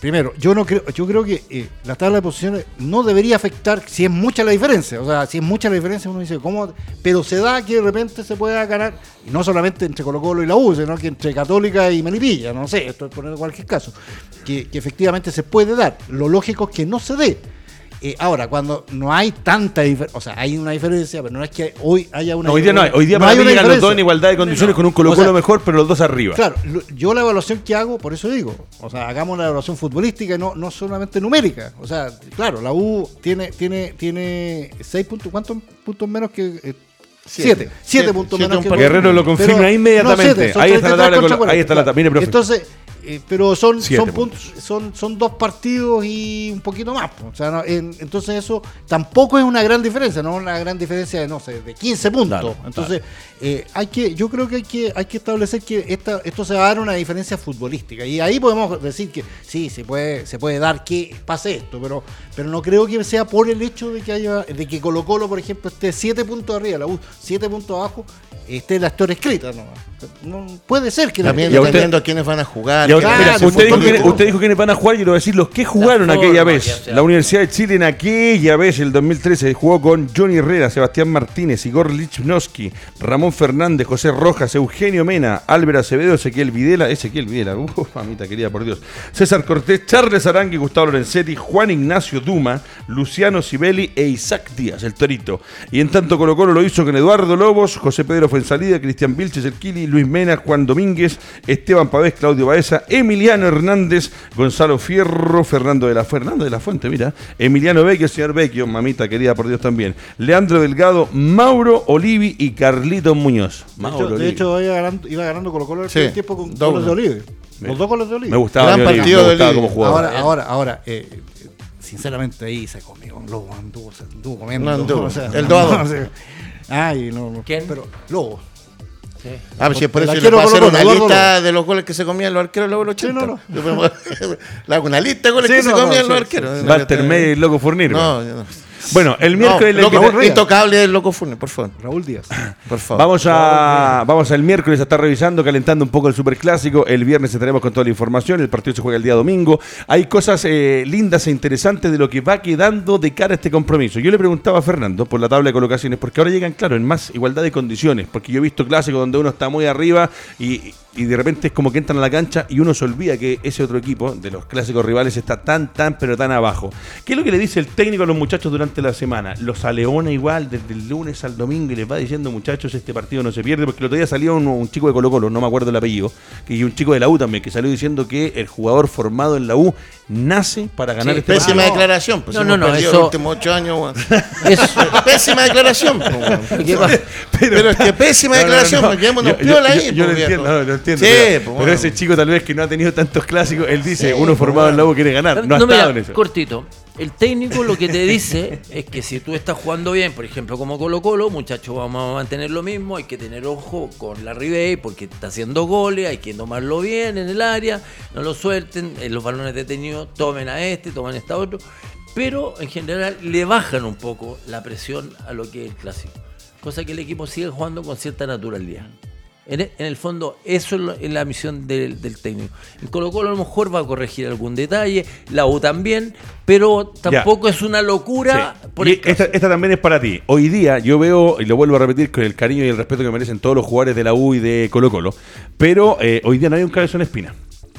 primero, yo no creo, yo creo que eh, la tabla de posiciones no debería afectar si es mucha la diferencia. O sea, si es mucha la diferencia, uno dice, ¿cómo? Pero se da que de repente se pueda ganar, y no solamente entre Colo Colo y la U, sino que entre Católica y Melipilla, no sé, esto es poner cualquier caso, que efectivamente se puede dar. Lo lógico es que no se dé. Eh, ahora, cuando no hay tanta diferencia, o sea, hay una diferencia, pero no es que hoy haya una No, hoy día no hay. Hoy día no para hay mí una llegan los dos en igualdad de condiciones con un Colo O Colo sea, mejor, pero los dos arriba. Claro, lo- yo la evaluación que hago, por eso digo, o sea, hagamos una evaluación futbolística y no, no solamente numérica. O sea, claro, la U tiene, tiene, tiene seis puntos, ¿cuántos puntos menos que eh, Siete. siete? Siete, Siete, puntos siete menos que. Guerrero lo confirma Pero- inmediatamente. siete, Ahí está la 33 tabla ahí está la 40, tabla. Mire, profe. Entonces, eh, pero son, son, puntos. puntos, son, son dos partidos y un poquito más. O sea, no, en- entonces eso tampoco es una gran diferencia, no una gran diferencia de, no sé, de 15 puntos. Claro, entonces, eh, hay que, yo creo que hay que, hay que establecer que esta, esto se va a dar una diferencia futbolística. Y ahí podemos decir que sí, se puede, se puede dar que pase esto, pero, pero no creo que sea por el hecho de que haya, de que Colo Colo, por ejemplo, esté 7 puntos arriba, la U 7 puntos abajo, esté la historia escrita. No, No, puede ser que la Y dependiendo a quiénes van a jugar. Ahora, quiénes- mira, usted, dijo de- usted dijo quiénes van a jugar y a decir los que jugaron La aquella forma, vez. ya sea. La Universidad de Chile en aquella vez, el 2013, jugó con Johnny Herrera, Sebastián Martínez, Igor Lichnowsky, Ramón Fernández, José Rojas, Eugenio Mena, Álvaro Acevedo, Ezequiel Videla, Ezequiel Videla, (laughs) uf, mamita querida, por Dios. César Cortés, Charles Arangui, Gustavo Lorenzetti, Juan Ignacio Duma, Luciano Sibeli e Isaac Díaz, el Torito. Y en tanto Colo Colo lo hizo con Eduardo Lobos, José Pedro Fuensalida, Cristian Vilches, el Kili, Luis Mena, Juan Domínguez, Esteban Pavés, Claudio Baeza, Emiliano Hernández, Gonzalo Fierro, Fernando de la Fernando de la Fuente, mira, Emiliano Vecchio, señor Vecchio, mamita querida por Dios también, Leandro Delgado, Mauro Olivi y Carlito Muñoz. De Mauro hecho, de Olivi. hecho, iba ganando, iba ganando Colo Colo el Sí, tiempo con doble. goles de Olive. Los dos goles de Olive. me gustaba, Gran Olivi, partido me de gustaba Olivi. como jugador. Ahora, ahora, ahora, eh, eh, sinceramente ahí se comió un lobo, anduvo, se anduvo comiendo. No anduvo, (laughs) o sea, el dos. no sé. Ay, no, no. ¿Quién? Pero, lobo. Sí. Ah, pues si es por El eso yo le Colo una lista de los goles que se comían los arqueros en los 80. Sí, no, no. (laughs) Le hago una lista de goles Sí, que se comían los sí, arqueros. Walter May y Loco Furnir. No, yo no. Bueno, el No, miércoles la loco, intocable el loco Funes, por favor. Raúl Díaz. Por favor. Vamos a vamos al miércoles a estar revisando, calentando un poco el superclásico. El viernes estaremos con toda la información. El partido se juega el día domingo. Hay cosas eh, lindas e interesantes de lo que va quedando de cara a este compromiso. Yo le preguntaba a Fernando por la tabla de colocaciones, porque ahora llegan, claro, en más igualdad de condiciones. Porque yo he visto clásicos donde uno está muy arriba y, y de repente es como que entran a la cancha y uno se olvida que ese otro equipo de los clásicos rivales está tan, tan, pero tan abajo. ¿Qué es lo que le dice el técnico a los muchachos durante la semana? Los aleona igual desde el lunes al domingo y les va diciendo, muchachos, este partido no se pierde, porque el otro día salió un, un chico de Colo Colo, no me acuerdo el apellido, y un chico de la U también, que salió diciendo que el jugador formado en la U nace para ganar Sí, este Pésima partido. declaración. Pues No, hemos no, no, eso- los últimos ocho años. (laughs) Eso, Pésima declaración. pues, weón. (laughs) ¿qué pasa? Pero, es que pésima (laughs) No, no, declaración, no, pues, quedémonos yo- yo- piola ahí. Yo, yo lo pues, entiendo, viejo. no, lo entiendo. Sí, pero, pues, pero ese chico tal vez que no ha tenido tantos clásicos, él dice, Sí, uno formado en la. U quiere ganar. No, ha No, estado mira, en eso. cortito. El técnico lo que te dice es que si tú estás jugando bien, por ejemplo, como Colo Colo, muchachos, vamos a mantener lo mismo, hay que tener ojo con la Ribey porque está haciendo goles, hay que tomarlo bien en el área, no lo suelten, en los balones detenidos tomen a este, tomen a esta otro, pero en general le bajan un poco la presión a lo que es el clásico, cosa que el equipo sigue jugando con cierta naturalidad. En e- en el fondo, eso es lo- es la misión del, del técnico. El Colo Colo a lo mejor va a corregir algún detalle, la U también, pero tampoco es una locura. Sí. por Y el esta, clásico. esta también es para ti. Hoy día yo veo, y lo vuelvo a repetir con el cariño y el respeto que merecen todos los jugadores de la U y de Colo Colo, pero eh, hoy día no hay un cabezón espina.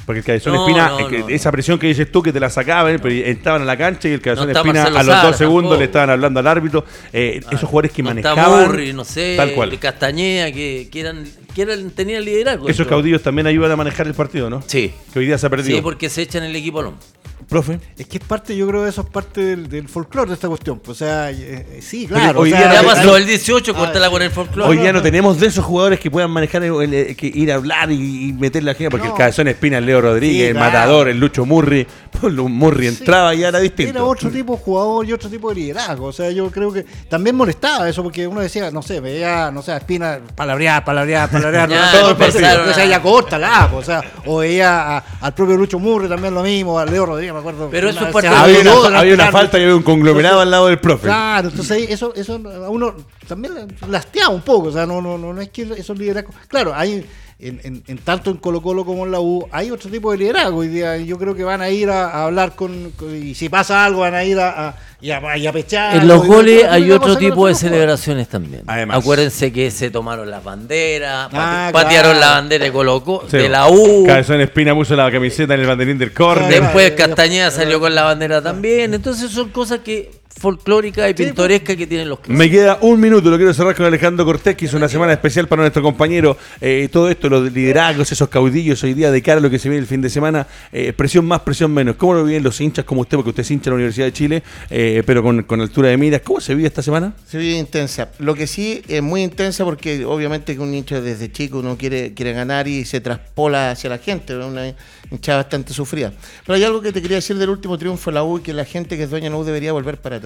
Porque el cabezón No, espina, no, que no, esa presión que dices tú que te la sacaban, pero entraban a la cancha y el cabezón espina Marcelo a los dos segundos tampoco. le estaban hablando al árbitro. Eh, esos jugadores que manejaban. Murri, no sé, Tal cual. de Castañeda, que, que eran, que eran, tenían liderazgo. Esos caudillos también ayudan a manejar el partido, ¿no? Sí. Que hoy día se ha perdido. Sí, porque se echan el equipo al hombro. Profe. Es que es parte, yo creo que eso es parte del, del folclore de esta cuestión. pues, O sea, eh, eh, sí, claro. hoy o día sea, Ya no- hay- pasó el 18, Ah, sí. con el folclore. Hoy día no tenemos de esos jugadores que puedan manejar, el- el- el- que ir a hablar y, y meter la gente, porque el cabezón espina, el Leo Rodríguez, Sí, el claro. Matador, el Lucho Murri, (laughs) pues, Murri entraba y era distinto. Era otro tipo de jugador y otro tipo de liderazgo. O sea, yo creo que también molestaba eso porque uno decía, no sé, veía, no sé, a Espina palabrear, palabrear, palabrear. (laughs) Ya, todo el empezaron partido. O sea, a- ya córtala. O sea, o veía a- al propio Lucho Murri también lo mismo, a Leo Rodríguez, me acuerdo. Pero eso de- había una, había una falta y había un conglomerado al lado del profe. Claro, entonces eso, eso a uno también lasteaba un poco, o sea, no, no, no, no es que esos liderazgos. Claro, hay en, en- en tanto en Colo Colo como en la U, hay otro tipo de liderazgo. Hoy día yo creo que van a ir a, a hablar con, con- y si pasa algo van a ir a, a, y a, y a pechar. En los goles hay otro tipo de celebraciones también. Además. Acuérdense que se tomaron las banderas, Ah, pate- patearon claro. la bandera de Colo Colo- Sí. de la U. Cabezón Espina puso la camiseta en el banderín del córner. Después. Castañeda salió con la bandera también. Entonces son cosas que folclóricas y pintorescas que tienen los clubes. Me queda un minuto, lo quiero cerrar con Alejandro Cortés, que hizo una semana especial para nuestro compañero. Eh, todo esto, los liderazgos, esos caudillos hoy día de cara a lo que se viene el fin de semana, eh, presión más, presión menos. ¿Cómo lo viven los hinchas como usted, porque usted es hincha de la Universidad de Chile, eh, pero con, con altura de miras? ¿Cómo se vive esta semana? Se vive intensa. Lo que sí es muy intensa porque obviamente que un hincha desde chico uno quiere, quiere ganar y se traspola hacia la gente, una hinchada bastante sufrida. Pero hay algo que te quería decir del último triunfo de la U y que la gente que es dueña de la U debería volver para atrás.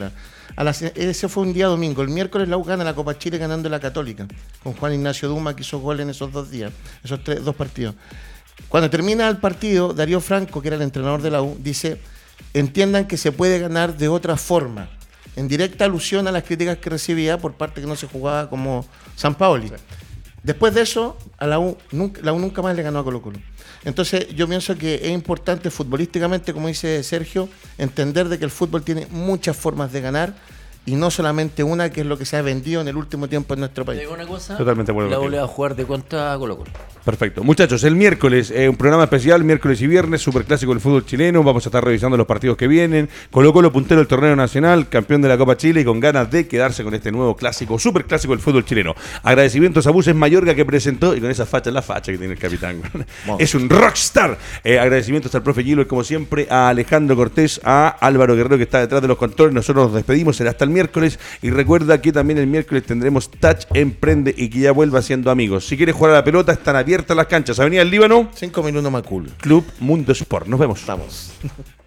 A las- ese fue un día domingo. El miércoles la U gana la Copa Chile ganando la Católica, con Juan Ignacio Duma que hizo gol en esos dos días, esos tres, dos partidos. Cuando termina el partido, Darío Franco, que era el entrenador de la U, dice, entiendan que se puede ganar de otra forma, en directa alusión a las críticas que recibía por parte que no se jugaba como San Paoli. Después de eso, a la U, nunca, la U nunca más le ganó a Colo Colo. Entonces yo pienso que es importante futbolísticamente, como dice Sergio, entender de que el fútbol tiene muchas formas de ganar y no solamente una, que es lo que se ha vendido en el último tiempo en nuestro ¿Te país. una cosa? Totalmente de acuerdo La va a jugar de contra Colo Colo. Perfecto. Muchachos, el miércoles, eh, un programa especial, miércoles y viernes, superclásico del fútbol chileno. Vamos a estar revisando los partidos que vienen. Colo Colo, puntero del torneo nacional, campeón de la Copa Chile y con ganas de quedarse con este nuevo clásico, superclásico del fútbol chileno. Agradecimientos a Buses Mayorga que presentó y con esa facha, la facha que tiene el capitán. es un rockstar. Eh, agradecimientos al profe Gilo, como siempre, a Alejandro Cortés, a Álvaro Guerrero que está detrás de los controles. Nosotros nos despedimos, será hasta el miércoles. Y recuerda que también el miércoles tendremos Touch Emprende y que ya vuelva siendo amigos. Si quieres jugar a la pelota, están abiertas las canchas. Avenida del Líbano, Cinco minutos más cool. Club Mundo Sport. Nos vemos. Vamos. (laughs)